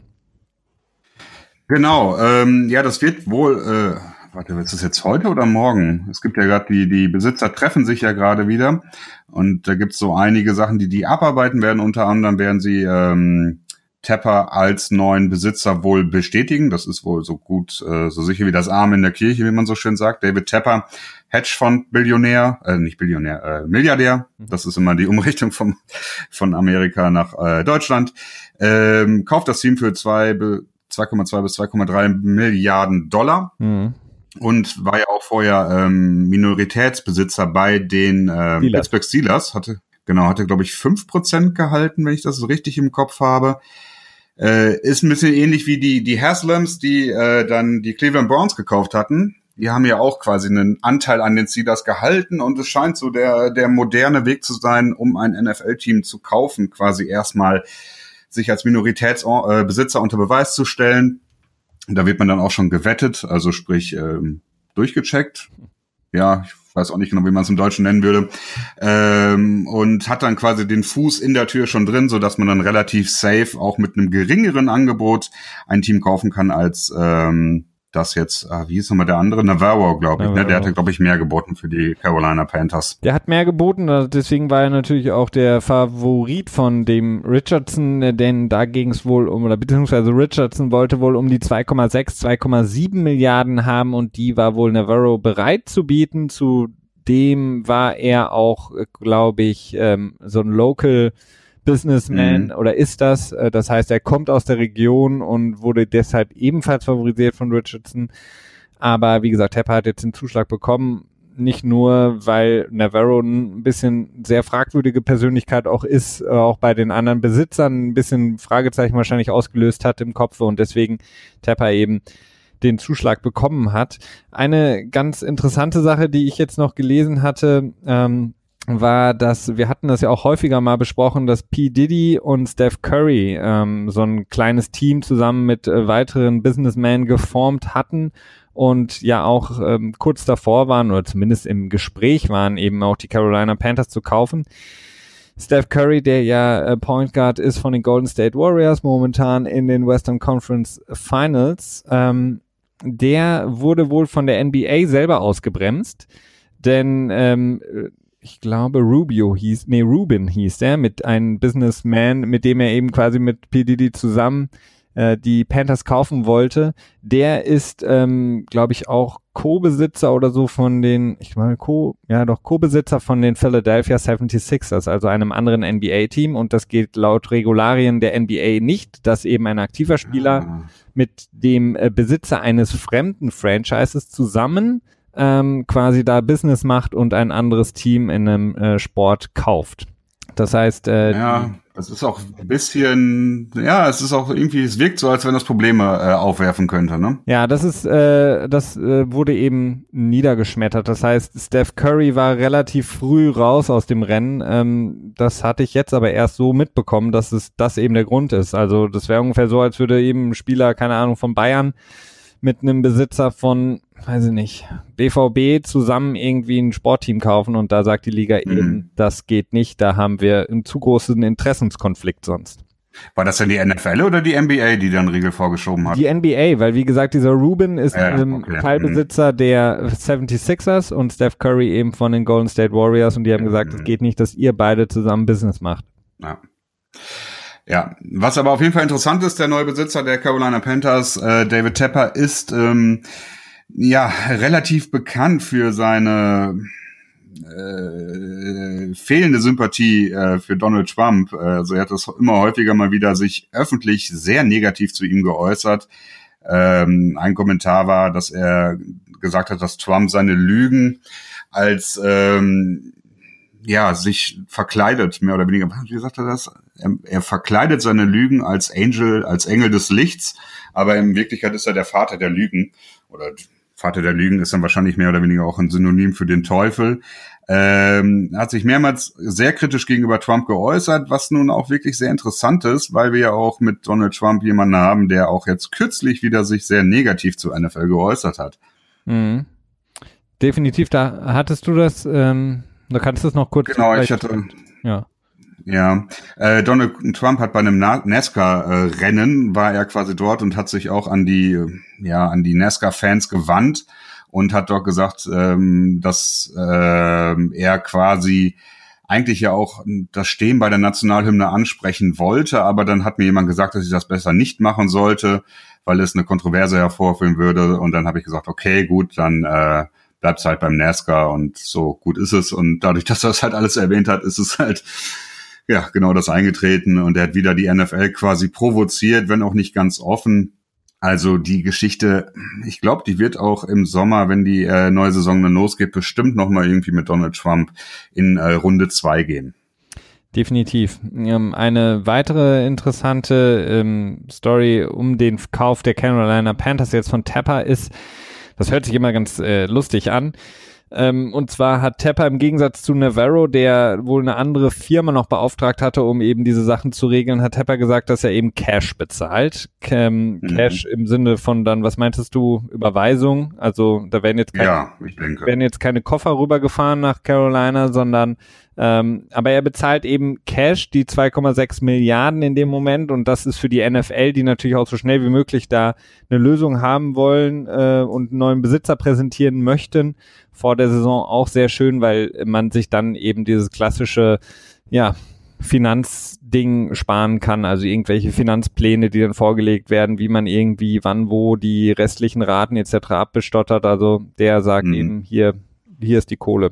Genau, ähm, ja, das wird wohl, äh, warte, ist das jetzt heute oder morgen? Es gibt ja gerade die, die Besitzer treffen sich ja gerade wieder und da gibt's so einige Sachen, die die abarbeiten werden. Unter anderem werden sie ähm, Tepper als neuen Besitzer wohl bestätigen. Das ist wohl so gut, äh, so sicher wie das Arm in der Kirche, wie man so schön sagt. David Tepper Hedgefonds-Billionär, äh, nicht Billionär, äh, Milliardär. Mhm. Das ist immer die Umrichtung vom, von Amerika nach äh, Deutschland. Ähm, kauft das Team für 2,2 bis 2,3 Milliarden Dollar. Mhm. Und war ja auch vorher ähm, Minoritätsbesitzer bei den äh, Pittsburgh Steelers. Hatte, genau, hatte, glaube ich, fünf Prozent gehalten, wenn ich das richtig im Kopf habe. Äh, ist ein bisschen ähnlich wie die, die Haslams, die äh, dann die Cleveland Browns gekauft hatten die haben ja auch quasi einen Anteil an den Steelers gehalten und es scheint so der, der moderne Weg zu sein, um ein NFL-Team zu kaufen, quasi erstmal sich als Minoritätsbesitzer äh, unter Beweis zu stellen. Da wird man dann auch schon gewettet, also sprich ähm, durchgecheckt. Ja, ich weiß auch nicht genau, wie man es im Deutschen nennen würde. Ähm, und hat dann quasi den Fuß in der Tür schon drin, so dass man dann relativ safe auch mit einem geringeren Angebot ein Team kaufen kann als ähm, das jetzt, ah, wie hieß nochmal der andere? Navarro, glaube ich. Ne? Der hatte, glaube ich, mehr geboten für die Carolina Panthers. Der hat mehr geboten, deswegen war er natürlich auch der Favorit von dem Richardson, äh, denn da ging es wohl um, oder beziehungsweise Richardson wollte wohl um die 2,6, 2,7 Milliarden haben und die war wohl Navarro bereit zu bieten. Zudem war er auch, äh, glaube ich, ähm, so ein Local Businessman mhm. oder ist das. Äh, das heißt, er kommt aus der Region und wurde deshalb ebenfalls favorisiert von Richardson. Aber wie gesagt, Tepper hat jetzt den Zuschlag bekommen, nicht nur, weil Navarro ein bisschen sehr fragwürdige Persönlichkeit auch ist, äh, auch bei den anderen Besitzern ein bisschen Fragezeichen wahrscheinlich ausgelöst hat im Kopf und deswegen Tepper eben den Zuschlag bekommen hat. Eine ganz interessante Sache, die ich jetzt noch gelesen hatte, ähm, war, dass wir hatten das ja auch häufiger mal besprochen, dass P. Diddy und Steph Curry ähm, so ein kleines Team zusammen mit äh, weiteren Businessmen geformt hatten und ja auch ähm, kurz davor waren oder zumindest im Gespräch waren, eben auch die Carolina Panthers zu kaufen. Steph Curry, der ja äh, Point Guard ist von den Golden State Warriors, momentan in den Western Conference Finals, ähm, der wurde wohl von der NBA selber ausgebremst, denn ähm, ich glaube, Rubio hieß, nee, Rubin hieß der, mit einem Businessman, mit dem er eben quasi mit PDD zusammen äh, die Panthers kaufen wollte. Der ist, ähm, glaube ich, auch Co-Besitzer oder so von den, ich meine, Co, ja doch, Co-Besitzer von den Philadelphia 76ers, also einem anderen NBA-Team. Und das geht laut Regularien der NBA nicht, dass eben ein aktiver Spieler ah. mit dem äh, Besitzer eines fremden Franchises zusammen ähm, quasi da Business macht und ein anderes Team in einem äh, Sport kauft. Das heißt, äh, ja, das ist auch ein bisschen, ja, es ist auch irgendwie, es wirkt so, als wenn das Probleme äh, aufwerfen könnte, ne? Ja, das ist, äh, das äh, wurde eben niedergeschmettert. Das heißt, Steph Curry war relativ früh raus aus dem Rennen. Ähm, das hatte ich jetzt aber erst so mitbekommen, dass es das eben der Grund ist. Also das wäre ungefähr so, als würde eben ein Spieler, keine Ahnung, von Bayern mit einem Besitzer von weiß ich nicht, BVB zusammen irgendwie ein Sportteam kaufen und da sagt die Liga mhm. eben, das geht nicht, da haben wir einen zu großen Interessenskonflikt sonst. War das denn die NFL oder die NBA, die dann Riegel vorgeschoben hat? Die NBA, weil wie gesagt, dieser Ruben ist ähm, okay. Teilbesitzer mhm. der 76ers und Steph Curry eben von den Golden State Warriors und die haben gesagt, es mhm. geht nicht, dass ihr beide zusammen Business macht. Ja. Ja, was aber auf jeden Fall interessant ist, der neue Besitzer der Carolina Panthers, äh, David Tepper, ist ähm, ja relativ bekannt für seine äh, fehlende Sympathie äh, für Donald Trump. Also er hat das immer häufiger mal wieder sich öffentlich sehr negativ zu ihm geäußert. Ähm, ein Kommentar war, dass er gesagt hat, dass Trump seine Lügen als ähm, ja sich verkleidet, mehr oder weniger. Wie sagt er das? Er, er verkleidet seine Lügen als Angel, als Engel des Lichts, aber in Wirklichkeit ist er der Vater der Lügen oder Vater der Lügen ist dann wahrscheinlich mehr oder weniger auch ein Synonym für den Teufel. Ähm, hat sich mehrmals sehr kritisch gegenüber Trump geäußert, was nun auch wirklich sehr interessant ist, weil wir ja auch mit Donald Trump jemanden haben, der auch jetzt kürzlich wieder sich sehr negativ zu NFL geäußert hat. Mhm. Definitiv, da hattest du das, ähm, da kannst du es noch kurz. Genau, ich hatte. Ja. Ja, äh, Donald Trump hat bei einem NASCAR-Rennen, war er quasi dort und hat sich auch an die, ja, an die NASCAR-Fans gewandt und hat dort gesagt, ähm, dass äh, er quasi eigentlich ja auch das Stehen bei der Nationalhymne ansprechen wollte, aber dann hat mir jemand gesagt, dass ich das besser nicht machen sollte, weil es eine Kontroverse hervorführen würde. Und dann habe ich gesagt, okay, gut, dann äh, bleibt's halt beim NASCAR und so gut ist es. Und dadurch, [LAUGHS] dass er das halt alles erwähnt hat, ist es halt ja, genau das eingetreten und er hat wieder die NFL quasi provoziert, wenn auch nicht ganz offen. Also die Geschichte, ich glaube, die wird auch im Sommer, wenn die äh, neue Saison dann losgeht, bestimmt nochmal irgendwie mit Donald Trump in äh, Runde zwei gehen. Definitiv. Ähm, eine weitere interessante ähm, Story um den Kauf der Carolina Panthers jetzt von Tapper ist, Das hört sich immer ganz äh, lustig an. Ähm, und zwar hat Tepper im Gegensatz zu Navarro, der wohl eine andere Firma noch beauftragt hatte, um eben diese Sachen zu regeln, hat Tepper gesagt, dass er eben Cash bezahlt. Ähm, mhm. Cash im Sinne von dann, was meintest du, Überweisung? Also da werden jetzt keine, ja, werden jetzt keine Koffer rübergefahren nach Carolina, sondern ähm, aber er bezahlt eben Cash, die 2,6 Milliarden in dem Moment und das ist für die NFL, die natürlich auch so schnell wie möglich da eine Lösung haben wollen äh, und einen neuen Besitzer präsentieren möchten, vor der Saison auch sehr schön, weil man sich dann eben dieses klassische, ja, Finanzding sparen kann, also irgendwelche Finanzpläne, die dann vorgelegt werden, wie man irgendwie wann wo die restlichen Raten etc. abbestottert. Also der sagt mhm. eben hier, hier ist die Kohle.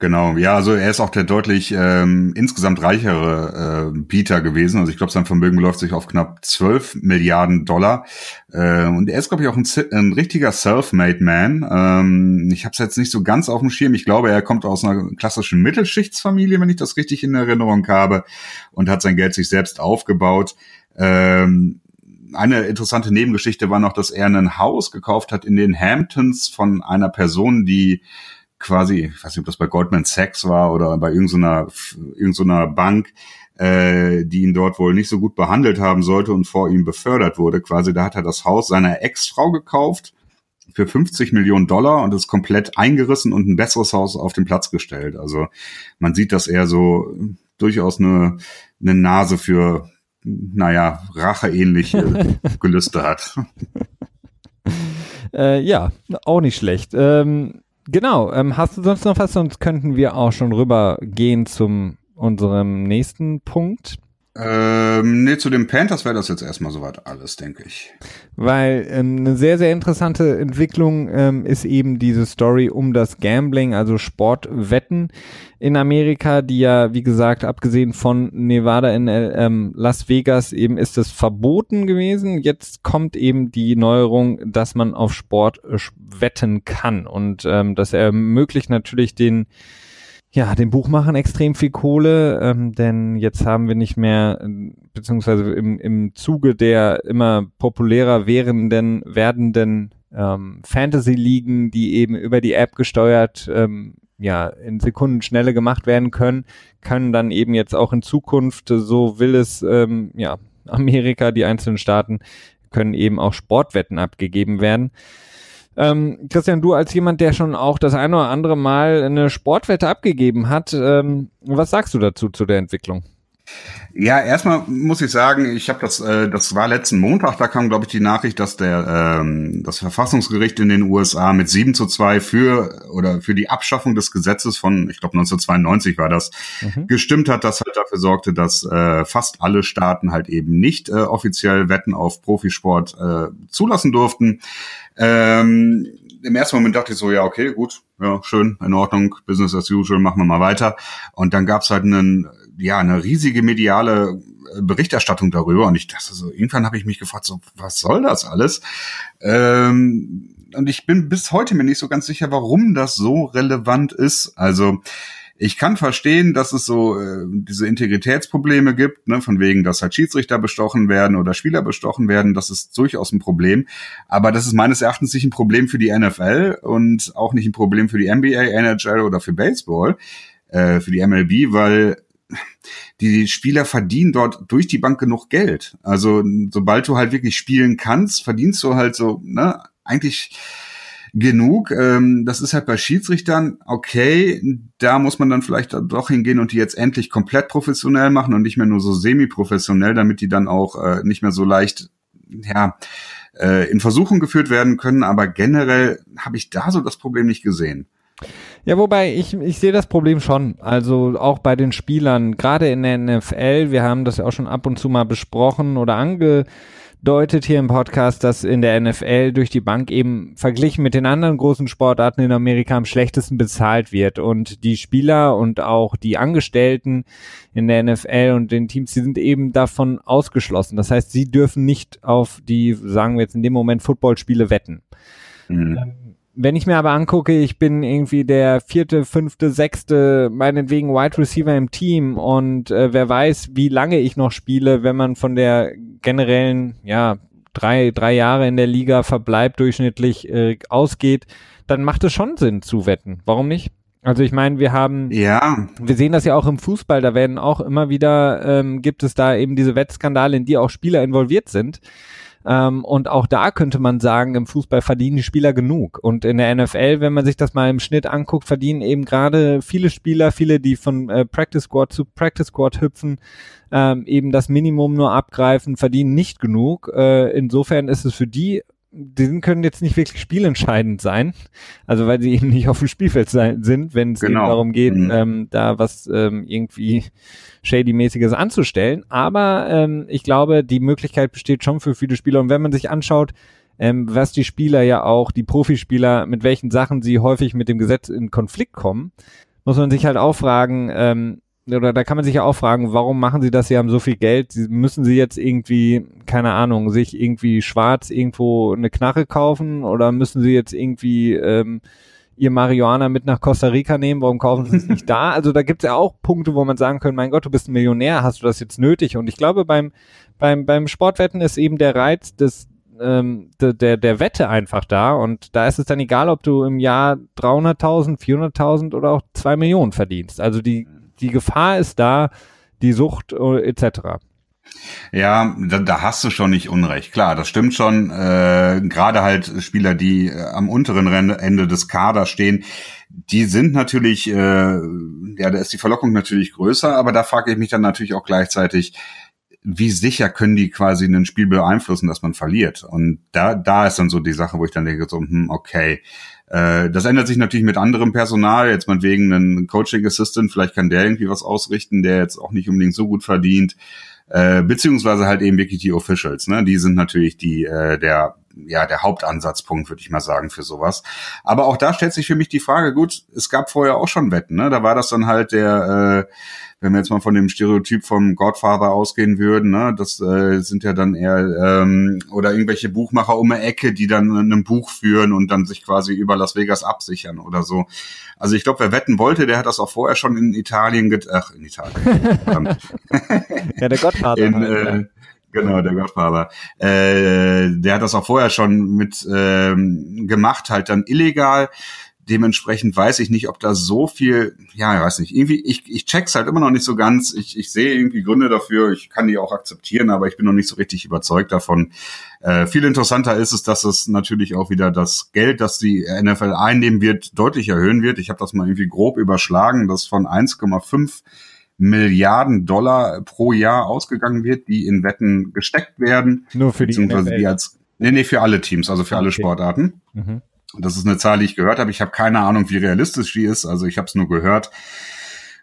Genau, ja, also er ist auch der deutlich ähm, insgesamt reichere äh, Bieter gewesen. Also ich glaube, sein Vermögen läuft sich auf knapp 12 Milliarden Dollar. Äh, und er ist, glaube ich, auch ein, ein richtiger Self-Made Man. Ähm, ich habe es jetzt nicht so ganz auf dem Schirm. Ich glaube, er kommt aus einer klassischen Mittelschichtsfamilie, wenn ich das richtig in Erinnerung habe, und hat sein Geld sich selbst aufgebaut. Ähm, eine interessante Nebengeschichte war noch, dass er ein Haus gekauft hat in den Hamptons von einer Person, die quasi, ich weiß nicht, ob das bei Goldman Sachs war oder bei irgendeiner, irgendeiner Bank, äh, die ihn dort wohl nicht so gut behandelt haben sollte und vor ihm befördert wurde. Quasi, da hat er das Haus seiner Ex-Frau gekauft für 50 Millionen Dollar und ist komplett eingerissen und ein besseres Haus auf den Platz gestellt. Also man sieht, dass er so durchaus eine, eine Nase für, naja, racheähnliche [LAUGHS] Gelüste hat. Äh, ja, auch nicht schlecht. Ähm, Genau, ähm, hast du sonst noch was? Sonst könnten wir auch schon rübergehen zum unserem nächsten Punkt. Ähm, nee, zu den Panthers wäre das jetzt erstmal soweit alles, denke ich. Weil ähm, eine sehr, sehr interessante Entwicklung ähm, ist eben diese Story um das Gambling, also Sportwetten in Amerika, die ja, wie gesagt, abgesehen von Nevada in äh, ähm, Las Vegas eben ist es verboten gewesen. Jetzt kommt eben die Neuerung, dass man auf Sport äh, wetten kann und ähm, das ermöglicht natürlich den ja, den Buchmachern extrem viel Kohle, ähm, denn jetzt haben wir nicht mehr, beziehungsweise im, im Zuge der immer populärer werdenden, werdenden ähm, Fantasy-Ligen, die eben über die App gesteuert ähm, ja, in Sekundenschnelle gemacht werden können, können dann eben jetzt auch in Zukunft, so will es ähm, ja, Amerika, die einzelnen Staaten, können eben auch Sportwetten abgegeben werden. Ähm, Christian, du als jemand, der schon auch das eine oder andere Mal eine Sportwette abgegeben hat, ähm, was sagst du dazu zu der Entwicklung? Ja, erstmal muss ich sagen, ich habe das, äh, das war letzten Montag, da kam, glaube ich, die Nachricht, dass der ähm, das Verfassungsgericht in den USA mit 7 zu 2 für oder für die Abschaffung des Gesetzes von, ich glaube 1992 war das, mhm. gestimmt hat, das halt dafür sorgte, dass äh, fast alle Staaten halt eben nicht äh, offiziell Wetten auf Profisport äh, zulassen durften. Ähm, Im ersten Moment dachte ich so, ja, okay, gut, ja, schön, in Ordnung, Business as usual, machen wir mal weiter. Und dann gab's halt einen, ja, eine riesige mediale äh, Berichterstattung darüber. Und ich dachte so, irgendwann habe ich mich gefragt, so, was soll das alles? Ähm, und ich bin bis heute mir nicht so ganz sicher, warum das so relevant ist. Also ich kann verstehen, dass es so äh, diese Integritätsprobleme gibt, ne, von wegen, dass halt Schiedsrichter bestochen werden oder Spieler bestochen werden. Das ist durchaus ein Problem. Aber das ist meines Erachtens nicht ein Problem für die NFL und auch nicht ein Problem für die NBA, NHL oder für Baseball, äh, für die MLB, weil die Spieler verdienen dort durch die Bank genug Geld. Also sobald du halt wirklich spielen kannst, verdienst du halt so, ne, eigentlich genug. Ähm, das ist halt bei Schiedsrichtern okay. Da muss man dann vielleicht doch hingehen und die jetzt endlich komplett professionell machen und nicht mehr nur so semi-professionell, damit die dann auch äh, nicht mehr so leicht, ja, äh, in Versuchung geführt werden können. Aber generell habe ich da so das Problem nicht gesehen. Ja, wobei ich, ich sehe das Problem schon. Also auch bei den Spielern, gerade in der NFL, wir haben das ja auch schon ab und zu mal besprochen oder ange deutet hier im Podcast, dass in der NFL durch die Bank eben verglichen mit den anderen großen Sportarten in Amerika am schlechtesten bezahlt wird. Und die Spieler und auch die Angestellten in der NFL und den Teams, die sind eben davon ausgeschlossen. Das heißt, sie dürfen nicht auf die, sagen wir jetzt in dem Moment, Footballspiele wetten. Mhm. Wenn ich mir aber angucke, ich bin irgendwie der vierte, fünfte, sechste, meinetwegen Wide Receiver im Team und äh, wer weiß, wie lange ich noch spiele, wenn man von der generellen, ja, drei, drei Jahre in der Liga verbleibt, durchschnittlich äh, ausgeht, dann macht es schon Sinn zu wetten. Warum nicht? Also ich meine, wir haben, ja, wir sehen das ja auch im Fußball, da werden auch immer wieder, ähm, gibt es da eben diese Wettskandale, in die auch Spieler involviert sind. Ähm, und auch da könnte man sagen, im Fußball verdienen die Spieler genug. Und in der NFL, wenn man sich das mal im Schnitt anguckt, verdienen eben gerade viele Spieler, viele, die von äh, Practice Squad zu Practice Squad hüpfen, ähm, eben das Minimum nur abgreifen, verdienen nicht genug. Äh, insofern ist es für die die können jetzt nicht wirklich spielentscheidend sein, also weil sie eben nicht auf dem Spielfeld sein, sind, wenn es genau. darum geht, mhm. ähm, da was ähm, irgendwie Shady-mäßiges anzustellen. Aber ähm, ich glaube, die Möglichkeit besteht schon für viele Spieler. Und wenn man sich anschaut, ähm, was die Spieler ja auch, die Profispieler, mit welchen Sachen sie häufig mit dem Gesetz in Konflikt kommen, muss man sich halt auch fragen, ähm, oder da kann man sich ja auch fragen, warum machen sie das? Sie haben so viel Geld, sie, müssen sie jetzt irgendwie, keine Ahnung, sich irgendwie schwarz irgendwo eine Knarre kaufen oder müssen sie jetzt irgendwie ähm, ihr Marihuana mit nach Costa Rica nehmen, warum kaufen sie es nicht da? [LAUGHS] Also da gibt es ja auch Punkte, wo man sagen könnte, mein Gott, du bist ein Millionär, hast du das jetzt nötig? Und ich glaube, beim, beim, beim Sportwetten ist eben der Reiz des, ähm, der, der, der Wette einfach da und da ist es dann egal, ob du im Jahr 300.000, 400.000 oder auch zwei Millionen verdienst. Also die die Gefahr ist da, die Sucht äh, etc. Ja, da, da hast du schon nicht Unrecht. Klar, das stimmt schon. Äh, Gerade halt Spieler, die äh, am unteren Ende des Kaders stehen, die sind natürlich, äh, ja, da ist die Verlockung natürlich größer, aber da frage ich mich dann natürlich auch gleichzeitig, wie sicher können die quasi ein Spiel beeinflussen, dass man verliert? Und da, da ist dann so die Sache, wo ich dann denke, so, hm, okay, äh, das ändert sich natürlich mit anderem Personal, jetzt mal wegen einem Coaching Assistant, vielleicht kann der irgendwie was ausrichten, der jetzt auch nicht unbedingt so gut verdient, äh, beziehungsweise halt eben wirklich die Officials, ne? Die sind natürlich die, äh, der, ja, der Hauptansatzpunkt, würde ich mal sagen, für sowas. Aber auch da stellt sich für mich die Frage, gut, es gab vorher auch schon Wetten, ne? Da war das dann halt der, äh, wenn wir jetzt mal von dem Stereotyp vom Godfather ausgehen würden, ne, das äh, sind ja dann eher ähm, oder irgendwelche Buchmacher um eine Ecke, die dann ein Buch führen und dann sich quasi über Las Vegas absichern oder so. Also ich glaube, wer wetten wollte, der hat das auch vorher schon in Italien get ach in Italien. ja, der Godfather. In, äh, Genau, der Godfather. Äh, der hat das auch vorher schon mit ähm, gemacht, halt dann illegal. Dementsprechend weiß ich nicht, ob da so viel, ja, ich weiß nicht, irgendwie, ich, ich check's halt immer noch nicht so ganz. Ich, ich sehe irgendwie Gründe dafür, ich kann die auch akzeptieren, aber ich bin noch nicht so richtig überzeugt davon. Äh, viel interessanter ist es, dass es natürlich auch wieder das Geld, das die NFL einnehmen wird, deutlich erhöhen wird. Ich habe das mal irgendwie grob überschlagen, dass von 1,5 Milliarden Dollar pro Jahr ausgegangen wird, die in Wetten gesteckt werden. Nur für die NFL. Die als, nee, nee, für alle Teams, also für okay. alle Sportarten. Mhm. Das ist eine Zahl, die ich gehört habe. Ich habe keine Ahnung, wie realistisch die ist. Also ich habe es nur gehört.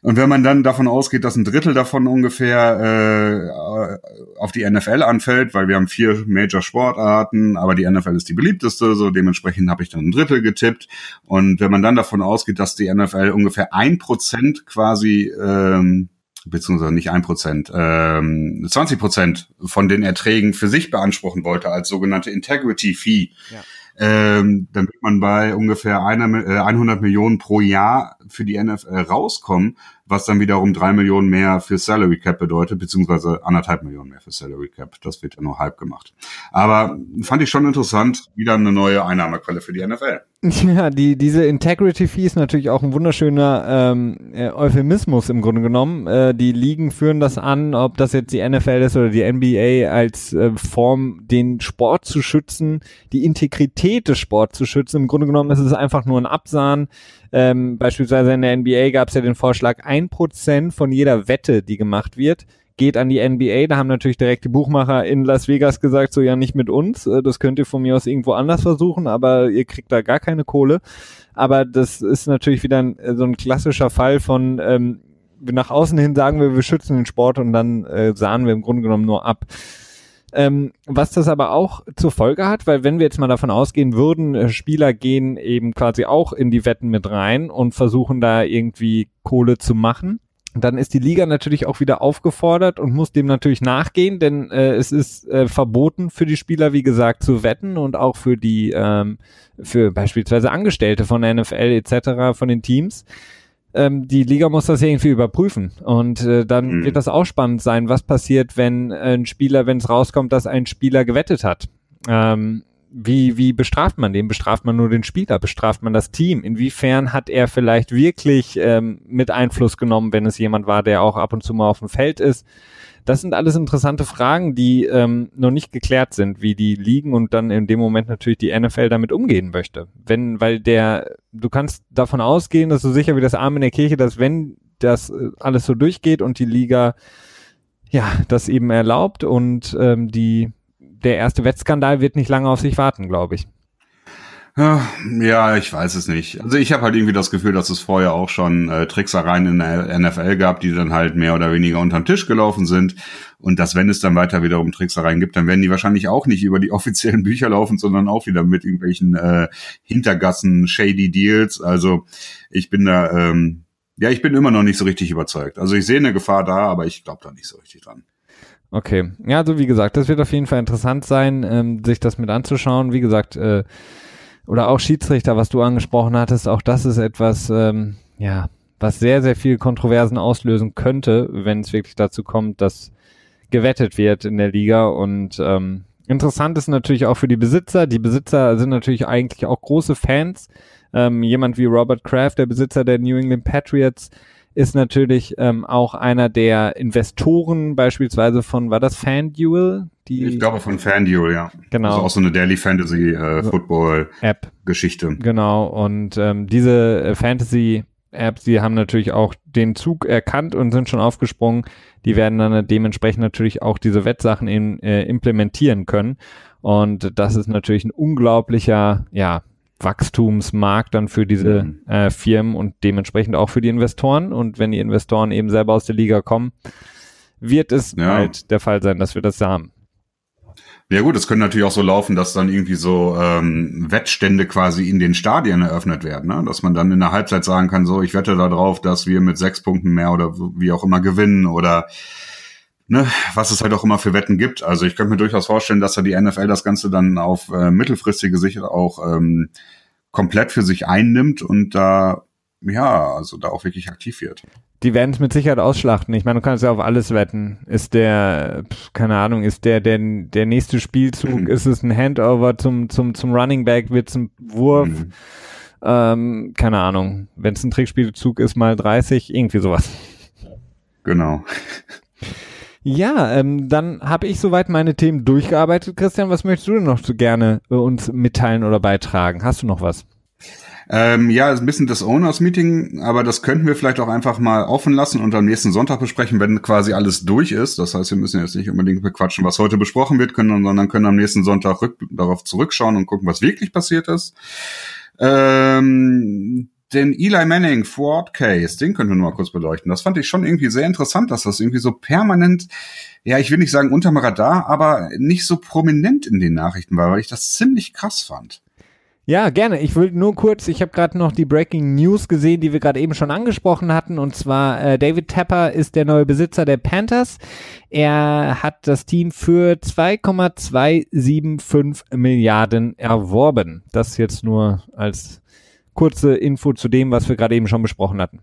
Und wenn man dann davon ausgeht, dass ein Drittel davon ungefähr äh, auf die NFL anfällt, weil wir haben vier Major-Sportarten, aber die NFL ist die beliebteste, so dementsprechend habe ich dann ein Drittel getippt. Und wenn man dann davon ausgeht, dass die NFL ungefähr ein Prozent quasi ähm, beziehungsweise nicht ein Prozent, ähm, 20 Prozent von den Erträgen für sich beanspruchen wollte als sogenannte Integrity Fee, ja ähm, dann wird man bei ungefähr einer, äh, 100 Millionen pro Jahr für die NFL rauskommen, was dann wiederum drei Millionen mehr für Salary Cap bedeutet, beziehungsweise anderthalb Millionen mehr für Salary Cap. Das wird ja nur halb gemacht. Aber fand ich schon interessant, wieder eine neue Einnahmequelle für die NFL. [LAUGHS] Ja, die, diese Integrity Fee ist natürlich auch ein wunderschöner ähm, äh, Euphemismus im Grunde genommen. Äh, die Ligen führen das an, ob das jetzt die NFL ist oder die NBA, als äh, Form, den Sport zu schützen, die Integrität des Sports zu schützen. Im Grunde genommen ist es einfach nur ein Absahn. Ähm, beispielsweise in der NBA gab es ja den Vorschlag, ein Prozent von jeder Wette, die gemacht wird, geht an die NBA. Da haben natürlich direkt die Buchmacher in Las Vegas gesagt, so ja nicht mit uns, äh, das könnt ihr von mir aus irgendwo anders versuchen, aber ihr kriegt da gar keine Kohle. Aber das ist natürlich wieder ein, so ein klassischer Fall von ähm, nach außen hin sagen wir, wir schützen den Sport und dann äh, sahen wir im Grunde genommen nur ab. Ähm, was das aber auch zur Folge hat, weil wenn wir jetzt mal davon ausgehen würden, äh, Spieler gehen eben quasi auch in die Wetten mit rein und versuchen da irgendwie Kohle zu machen, dann ist die Liga natürlich auch wieder aufgefordert und muss dem natürlich nachgehen, denn äh, es ist äh, verboten für die Spieler, wie gesagt, zu wetten und auch für die, ähm, für beispielsweise Angestellte von der NFL etc., von den Teams. Ähm, die Liga muss das irgendwie überprüfen und äh, dann mhm. wird das auch spannend sein, was passiert, wenn ein Spieler, wenn es rauskommt, dass ein Spieler gewettet hat Ähm, wie, wie bestraft man den? Bestraft man nur den Spieler? Bestraft man das Team? Inwiefern hat er vielleicht wirklich ähm, mit Einfluss genommen, wenn es jemand war, der auch ab und zu mal auf dem Feld ist? Das sind alles interessante Fragen, die ähm, noch nicht geklärt sind, wie die liegen und dann in dem Moment natürlich die NFL damit umgehen möchte. Wenn, weil der, du kannst davon ausgehen, dass du sicher wie das Arm in der Kirche, dass wenn das äh, alles so durchgeht und die Liga ja das eben erlaubt und ähm, die der erste Wettskandal wird nicht lange auf sich warten, glaube ich. Ja, ich weiß es nicht. Also ich habe halt irgendwie das Gefühl, dass es vorher auch schon äh, Tricksereien in der NFL gab, die dann halt mehr oder weniger unter den Tisch gelaufen sind. Und dass, wenn es dann weiter wiederum Tricksereien gibt, dann werden die wahrscheinlich auch nicht über die [LAUGHS] offiziellen Bücher laufen, sondern auch wieder mit irgendwelchen äh, Hintergassen, shady Deals. Also ich bin da, ähm, ja, ich bin immer noch nicht so richtig überzeugt. Also ich sehe eine Gefahr da, aber ich glaube da nicht so richtig dran. Okay, ja, also wie gesagt, das wird auf jeden Fall interessant sein, ähm, sich das mit anzuschauen. Wie gesagt, äh, oder auch Schiedsrichter, was du angesprochen hattest, auch das ist etwas, ähm, ja, was sehr, sehr viel Kontroversen auslösen könnte, wenn es wirklich dazu kommt, dass gewettet wird in der Liga. Und ähm, interessant ist natürlich auch für die Besitzer. Die Besitzer sind natürlich eigentlich auch große Fans. Ähm, jemand wie Robert Kraft, der Besitzer der New England Patriots, ist natürlich ähm, auch einer der Investoren beispielsweise von, war das FanDuel? Die, ich glaube von FanDuel, ja. Genau. Also auch so eine Daily Fantasy äh, Football App. Geschichte. Genau. Und ähm, diese äh, Fantasy Apps, die haben natürlich auch den Zug erkannt und sind schon aufgesprungen. Die werden dann dementsprechend natürlich auch diese Wettsachen in, äh, implementieren können. Und das ist natürlich ein unglaublicher, ja, Wachstumsmarkt dann für diese mhm. äh, Firmen und dementsprechend auch für die Investoren. Und wenn die Investoren eben selber aus der Liga kommen, wird es ja. halt der Fall sein, dass wir das haben. Ja gut, es könnte natürlich auch so laufen, dass dann irgendwie so ähm, Wettstände quasi in den Stadien eröffnet werden, ne? dass man dann in der Halbzeit sagen kann, so ich wette darauf, dass wir mit sechs Punkten mehr oder wie auch immer gewinnen oder ne, was es halt auch immer für Wetten gibt. Also ich könnte mir durchaus vorstellen, dass da die NFL das Ganze dann auf äh, mittelfristige Sicht auch ähm, komplett für sich einnimmt und da ja, also da auch wirklich aktiv wird. Die werden es mit Sicherheit ausschlachten. Ich meine, du kannst ja auf alles wetten. Ist der, keine Ahnung, ist der der, der nächste Spielzug, mhm. ist es ein Handover zum, zum, zum Running Back, wird es ein Wurf? Mhm. Ähm, keine Ahnung. Wenn es ein Trickspielzug ist, mal 30, irgendwie sowas. Genau. Ja, ähm, dann habe ich soweit meine Themen durchgearbeitet. Christian, was möchtest du denn noch so gerne äh, uns mitteilen oder beitragen? Hast du noch was? Ähm, ja, ein bisschen das Owners Meeting, aber das könnten wir vielleicht auch einfach mal offen lassen und am nächsten Sonntag besprechen, wenn quasi alles durch ist. Das heißt, wir müssen jetzt nicht unbedingt bequatschen, was heute besprochen wird, können, sondern können am nächsten Sonntag rück darauf zurückschauen und gucken, was wirklich passiert ist. Ähm, den Eli Manning Fraud Case, den können wir nur mal kurz beleuchten. Das fand ich schon irgendwie sehr interessant, dass das irgendwie so permanent, ja, ich will nicht sagen unterm Radar, aber nicht so prominent in den Nachrichten war, weil ich das ziemlich krass fand. Ja, gerne. Ich will nur kurz, ich habe gerade noch die Breaking News gesehen, die wir gerade eben schon angesprochen hatten. Und zwar äh, David Tepper ist der neue Besitzer der Panthers. Er hat das Team für 2,275 Milliarden erworben. Das jetzt nur als kurze Info zu dem, was wir gerade eben schon besprochen hatten.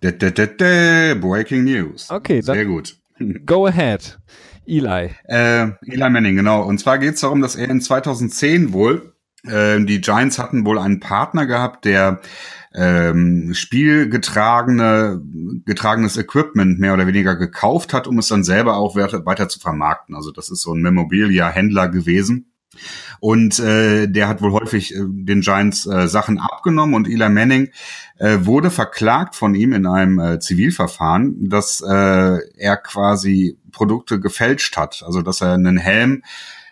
Da, da, da, Breaking News. Okay, sehr gut. [LAUGHS] Go ahead. Eli. Äh, Eli Manning, genau. Und zwar geht es darum, dass er in 2010 wohl, äh, die Giants hatten wohl einen Partner gehabt, der ähm, spielgetragene getragenes Equipment mehr oder weniger gekauft hat, um es dann selber auch weiter, weiter zu vermarkten. Also das ist so ein Memorabilia-Händler gewesen. Und äh, der hat wohl häufig äh, den Giants äh, Sachen abgenommen und Eli Manning äh, wurde verklagt von ihm in einem äh, Zivilverfahren, dass äh, er quasi Produkte gefälscht hat. Also dass er einen Helm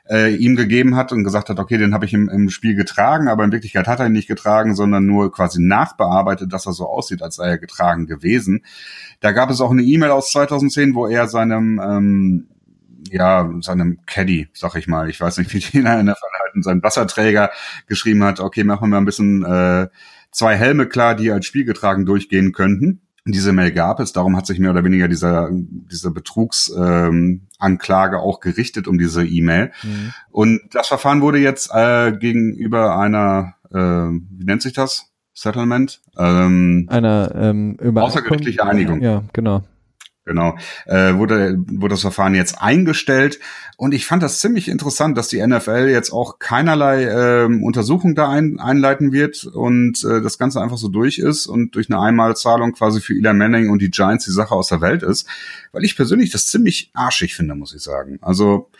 äh, ihm gegeben hat und gesagt hat, okay, den habe ich im, im Spiel getragen, aber in Wirklichkeit hat er ihn nicht getragen, sondern nur quasi nachbearbeitet, dass er so aussieht, als sei er getragen gewesen. Da gab es auch eine E-Mail aus 2010, wo er seinem ähm, ja, seinem Caddy, sag ich mal, ich weiß nicht, wie [LAUGHS] die in der Verhalten, seinem Wasserträger geschrieben hat, okay, machen wir mal ein bisschen äh, zwei Helme klar, die als Spielgetragen durchgehen könnten. Diese Mail gab es, darum hat sich mehr oder weniger dieser, diese Betrugsanklage ähm, auch gerichtet um diese E-Mail. Mhm. Und das Verfahren wurde jetzt äh, gegenüber einer, äh, wie nennt sich das? Settlement? Ähm, Einer ähm, außergerichtliche Einigung. Ja, genau genau, äh, wurde, wurde das Verfahren jetzt eingestellt. Und ich fand das ziemlich interessant, dass die NFL jetzt auch keinerlei äh, Untersuchung da ein, einleiten wird und äh, das Ganze einfach so durch ist und durch eine Einmalzahlung quasi für Eli Manning und die Giants die Sache aus der Welt ist. Weil ich persönlich das ziemlich arschig finde, muss ich sagen. Also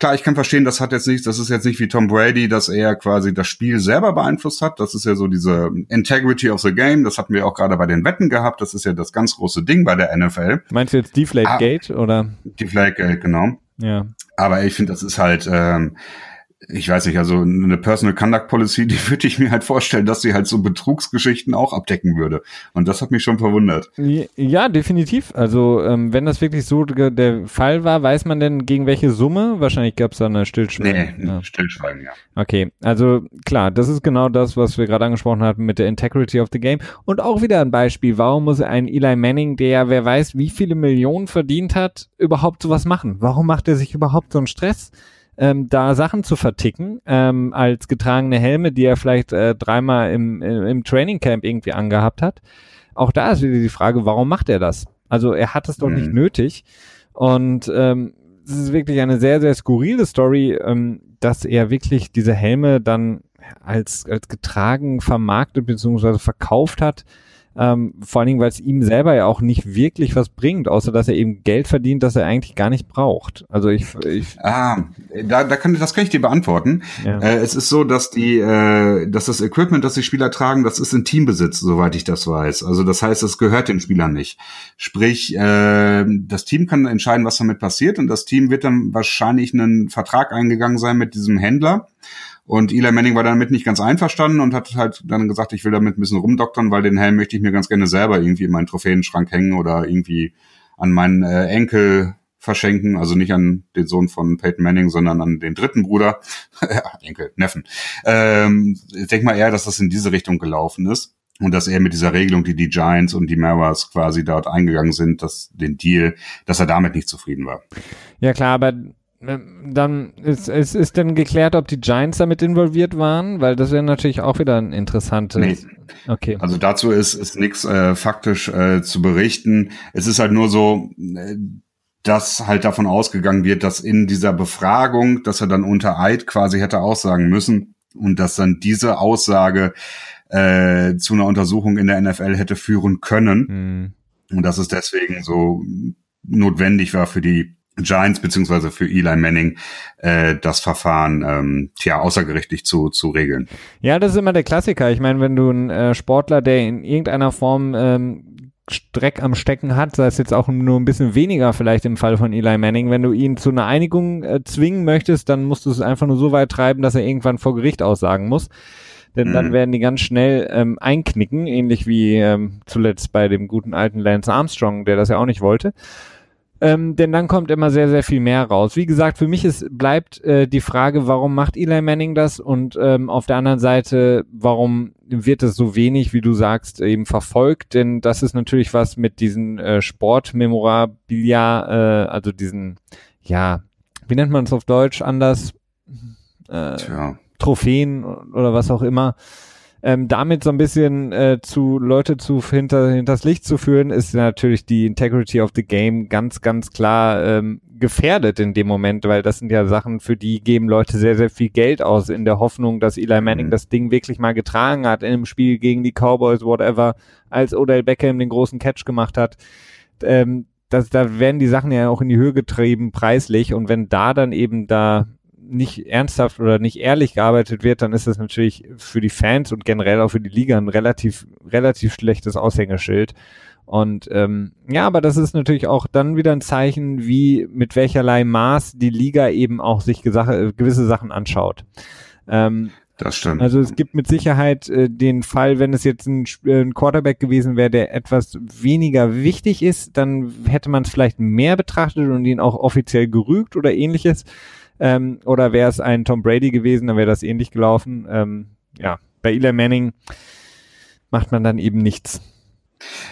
Klar, ich kann verstehen, das hat jetzt nicht, das ist jetzt nicht wie Tom Brady, dass er quasi das Spiel selber beeinflusst hat. Das ist ja so diese Integrity of the Game. Das hatten wir auch gerade bei den Wetten gehabt. Das ist ja das ganz große Ding bei der NFL. Meinst du jetzt Deflate Gate ah, oder? Deflate Gate, genau. Ja. Aber ich finde, das ist halt, ähm, ich weiß nicht, also eine Personal Conduct Policy, [LAUGHS] die würde ich mir halt vorstellen, dass sie halt so Betrugsgeschichten auch abdecken würde. Und das hat mich schon verwundert. Ja, definitiv. Also ähm, wenn das wirklich so der Fall war, weiß man denn gegen welche Summe? Wahrscheinlich gab es da eine Stillschweigen. Nee, ja. Stillschweigen, ja. Okay, also klar, das ist genau das, was wir gerade angesprochen hatten mit der Integrity of the Game. Und auch wieder ein Beispiel, warum muss ein Eli Manning, der wer weiß, wie viele Millionen verdient hat, überhaupt sowas machen? Warum macht er sich überhaupt so einen Stress? Ähm, da Sachen zu verticken, ähm, als getragene Helme, die er vielleicht äh, dreimal im, im Training Camp irgendwie angehabt hat. Auch da ist wieder die Frage, warum macht er das? Also er hat es doch mhm. nicht nötig. Und ähm, es ist wirklich eine sehr, sehr skurrile Story, ähm, dass er wirklich diese Helme dann als, als getragen vermarktet bzw. verkauft hat. Ähm, vor allen Dingen, weil es ihm selber ja auch nicht wirklich was bringt, außer dass er eben Geld verdient, das er eigentlich gar nicht braucht. Also ich, ich ah, da, da kann das kann ich dir beantworten. Ja. Äh, es ist so, dass die, äh, dass das Equipment, das die Spieler tragen, das ist in Teambesitz, soweit ich das weiß. Also das heißt, es gehört den Spielern nicht. Sprich, äh, das Team kann entscheiden, was damit passiert, und das Team wird dann wahrscheinlich einen Vertrag eingegangen sein mit diesem Händler. Und Eli Manning war damit nicht ganz einverstanden und hat halt dann gesagt, ich will damit ein bisschen rumdoktern, weil den Helm möchte ich mir ganz gerne selber irgendwie in meinen Trophäenschrank hängen oder irgendwie an meinen äh, Enkel verschenken, also nicht an den Sohn von Peyton Manning, sondern an den dritten Bruder, [LAUGHS] Enkel, Neffen. Ähm, ich denke mal eher, dass das in diese Richtung gelaufen ist und dass er mit dieser Regelung, die die Giants und die Maras quasi dort eingegangen sind, dass den Deal, dass er damit nicht zufrieden war. Ja klar, aber dann ist, ist, ist denn geklärt, ob die Giants damit involviert waren? Weil das wäre natürlich auch wieder ein interessantes. Nee. Okay. Also dazu ist, ist nichts äh, faktisch äh, zu berichten. Es ist halt nur so, äh, dass halt davon ausgegangen wird, dass in dieser Befragung, dass er dann unter Eid quasi hätte aussagen müssen und dass dann diese Aussage äh, zu einer Untersuchung in der NFL hätte führen können. Hm. Und dass es deswegen so notwendig war für die Giants beziehungsweise für Eli Manning äh, das Verfahren ähm, tja außergerichtlich zu zu regeln. Ja, das ist immer der Klassiker. Ich meine, wenn du einen äh, Sportler, der in irgendeiner Form ähm, Streck am Stecken hat, sei es jetzt auch nur ein bisschen weniger vielleicht im Fall von Eli Manning, wenn du ihn zu einer Einigung äh, zwingen möchtest, dann musst du es einfach nur so weit treiben, dass er irgendwann vor Gericht aussagen muss. Denn dann mhm. werden die ganz schnell ähm, einknicken, ähnlich wie ähm, zuletzt bei dem guten alten Lance Armstrong, der das ja auch nicht wollte. Ähm, denn dann kommt immer sehr, sehr viel mehr raus. Wie gesagt, für mich ist, bleibt äh, die Frage, warum macht Eli Manning das? Und ähm, auf der anderen Seite, warum wird es so wenig, wie du sagst, eben verfolgt? Denn das ist natürlich was mit diesen äh, Sportmemorabilia, äh, also diesen, ja, wie nennt man es auf Deutsch anders? Äh, Trophäen oder was auch immer ähm, damit so ein bisschen äh, zu Leute zu hinter hinters Licht zu führen, ist natürlich die Integrity of the Game ganz ganz klar ähm, gefährdet in dem Moment, weil das sind ja Sachen, für die geben Leute sehr sehr viel Geld aus in der Hoffnung, dass Eli Manning mhm. das Ding wirklich mal getragen hat in einem Spiel gegen die Cowboys, whatever, als Odell Beckham den großen Catch gemacht hat. Ähm, das, da werden die Sachen ja auch in die Höhe getrieben preislich und wenn da dann eben da nicht ernsthaft oder nicht ehrlich gearbeitet wird, dann ist das natürlich für die Fans und generell auch für die Liga ein relativ, relativ schlechtes Aushängeschild. Und ähm, ja, aber das ist natürlich auch dann wieder ein Zeichen, wie mit welcherlei Maß die Liga eben auch sich Gesache, gewisse Sachen anschaut. Ähm, das stimmt. Also es gibt mit Sicherheit äh, den Fall, wenn es jetzt ein, äh, ein Quarterback gewesen wäre, der etwas weniger wichtig ist, dann hätte man es vielleicht mehr betrachtet und ihn auch offiziell gerügt oder ähnliches. Ähm, oder wäre es ein Tom Brady gewesen, dann wäre das ähnlich gelaufen. Ähm, ja, bei Eli Manning macht man dann eben nichts.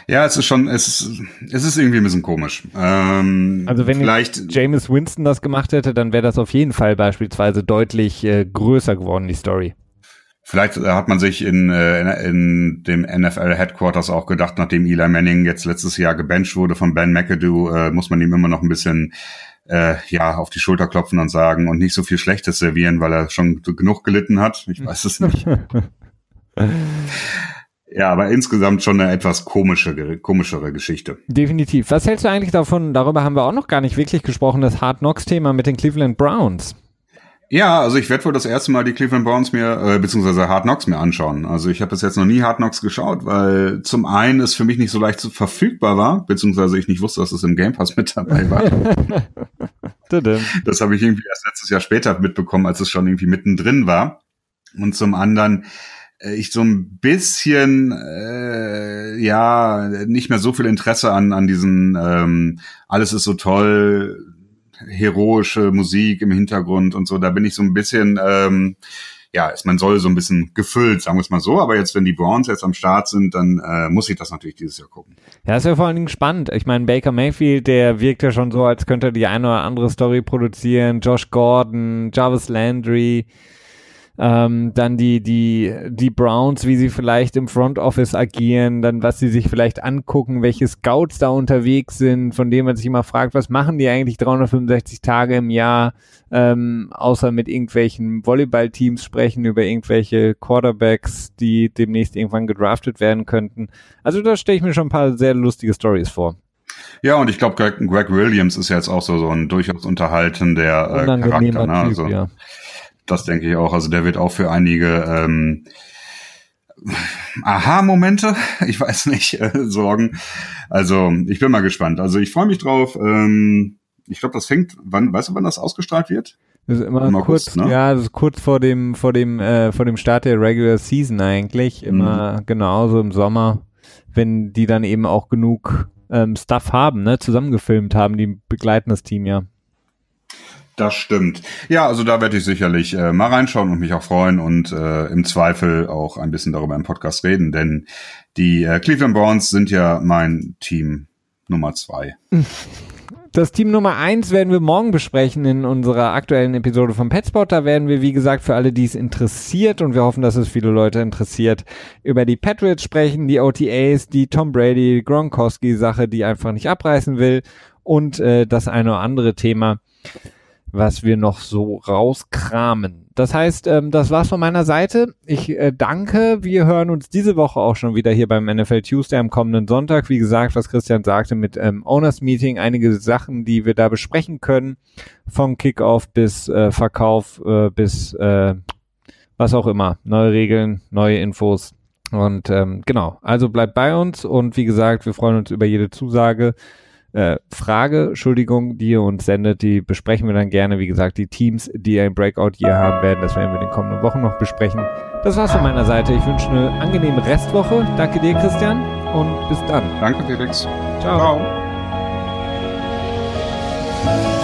Ja, es ist schon, es ist, es ist irgendwie ein bisschen komisch. Ähm, also wenn vielleicht James Winston das gemacht hätte, dann wäre das auf jeden Fall beispielsweise deutlich äh, größer geworden, die Story. Vielleicht äh, hat man sich in, äh, in dem NFL Headquarters auch gedacht, nachdem Eli Manning jetzt letztes Jahr gebencht wurde von Ben McAdoo, äh, muss man ihm immer noch ein bisschen äh, ja auf die Schulter klopfen und sagen und nicht so viel Schlechtes servieren, weil er schon genug gelitten hat. Ich weiß es nicht. [LAUGHS] Ja, aber insgesamt schon eine etwas komische, komischere Geschichte. Definitiv. Was hältst du eigentlich davon? Darüber haben wir auch noch gar nicht wirklich gesprochen, das Hard Knocks Thema mit den Cleveland Browns. Ja, also ich werde wohl das erste Mal die Cleveland Browns mir, äh, beziehungsweise Hard Knocks mir anschauen. Also ich habe bis jetzt noch nie Hard Knocks geschaut, weil zum einen es für mich nicht so leicht verfügbar war, beziehungsweise ich nicht wusste, dass es im Game Pass mit dabei war. [LAUGHS] das habe ich irgendwie erst letztes Jahr später mitbekommen, als es schon irgendwie mittendrin war. Und zum anderen äh, ich so ein bisschen äh, ja nicht mehr so viel Interesse an an diesen ähm, alles ist so toll heroische Musik im Hintergrund und so. Da bin ich so ein bisschen, ähm, ja, ist man soll so ein bisschen gefüllt, sagen wir es mal so. Aber jetzt, wenn die Browns jetzt am Start sind, dann äh, muss ich das natürlich dieses Jahr gucken. Ja, ist ja vor allen Dingen spannend. Ich meine, Baker Mayfield, der wirkt ja schon so, als könnte er die eine oder andere Story produzieren. Josh Gordon, Jarvis Landry, ähm, dann die, die, die Browns, wie sie vielleicht im Front Office agieren, dann was sie sich vielleicht angucken, welche Scouts da unterwegs sind, von denen man sich immer fragt, was machen die eigentlich 365 Tage im Jahr, ähm, außer mit irgendwelchen Volleyballteams sprechen, über irgendwelche Quarterbacks, die demnächst irgendwann gedraftet werden könnten. Also da stelle ich mir schon ein paar sehr lustige Stories vor. Ja, und ich glaube, Greg, Greg, Williams ist jetzt auch so, so ein durchaus unterhaltender äh, Charakter. Ne? also, ja. Das denke ich auch. Also der wird auch für einige ähm, Aha-Momente, [LAUGHS] ich weiß nicht, äh, sorgen. Also ich bin mal gespannt. Also ich freue mich drauf. Ähm, ich glaube, das fängt, wann, weißt du, wann das ausgestrahlt wird? Das ist immer Im kurz, August, ne? ja, das ist kurz vor dem, vor dem, äh, vor dem Start der Regular Season eigentlich. Immer mhm. genauso im Sommer, wenn die dann eben auch genug ähm, Stuff haben, ne, zusammengefilmt haben, die begleiten das Team ja. Das stimmt. Ja, also da werde ich sicherlich äh, mal reinschauen und mich auch freuen und äh, im Zweifel auch ein bisschen darüber im Podcast reden, denn die äh, Cleveland Browns sind ja mein Team Nummer zwei. Das Team Nummer eins werden wir morgen besprechen in unserer aktuellen Episode vom Petspot. Da werden wir, wie gesagt, für alle, die es interessiert und wir hoffen, dass es viele Leute interessiert, über die Patriots sprechen, die OTAs, die Tom Brady, Gronkowski-Sache, die einfach nicht abreißen will und äh, das eine oder andere Thema was wir noch so rauskramen. Das heißt, ähm, das war's von meiner Seite. Ich äh, danke. Wir hören uns diese Woche auch schon wieder hier beim NFL Tuesday am kommenden Sonntag. Wie gesagt, was Christian sagte mit ähm, Owners Meeting, einige Sachen, die wir da besprechen können, vom Kickoff bis äh, Verkauf äh, bis äh, was auch immer, neue Regeln, neue Infos. Und ähm, genau, also bleibt bei uns und wie gesagt, wir freuen uns über jede Zusage äh, Frage, Entschuldigung, die ihr uns sendet, die besprechen wir dann gerne. Wie gesagt, die Teams, die ein Breakout hier haben werden, das werden wir in den kommenden Wochen noch besprechen. Das war's von meiner Seite. Ich wünsche eine angenehme Restwoche. Danke dir, Christian, und bis dann. Danke, Felix. Ciao. Ciao.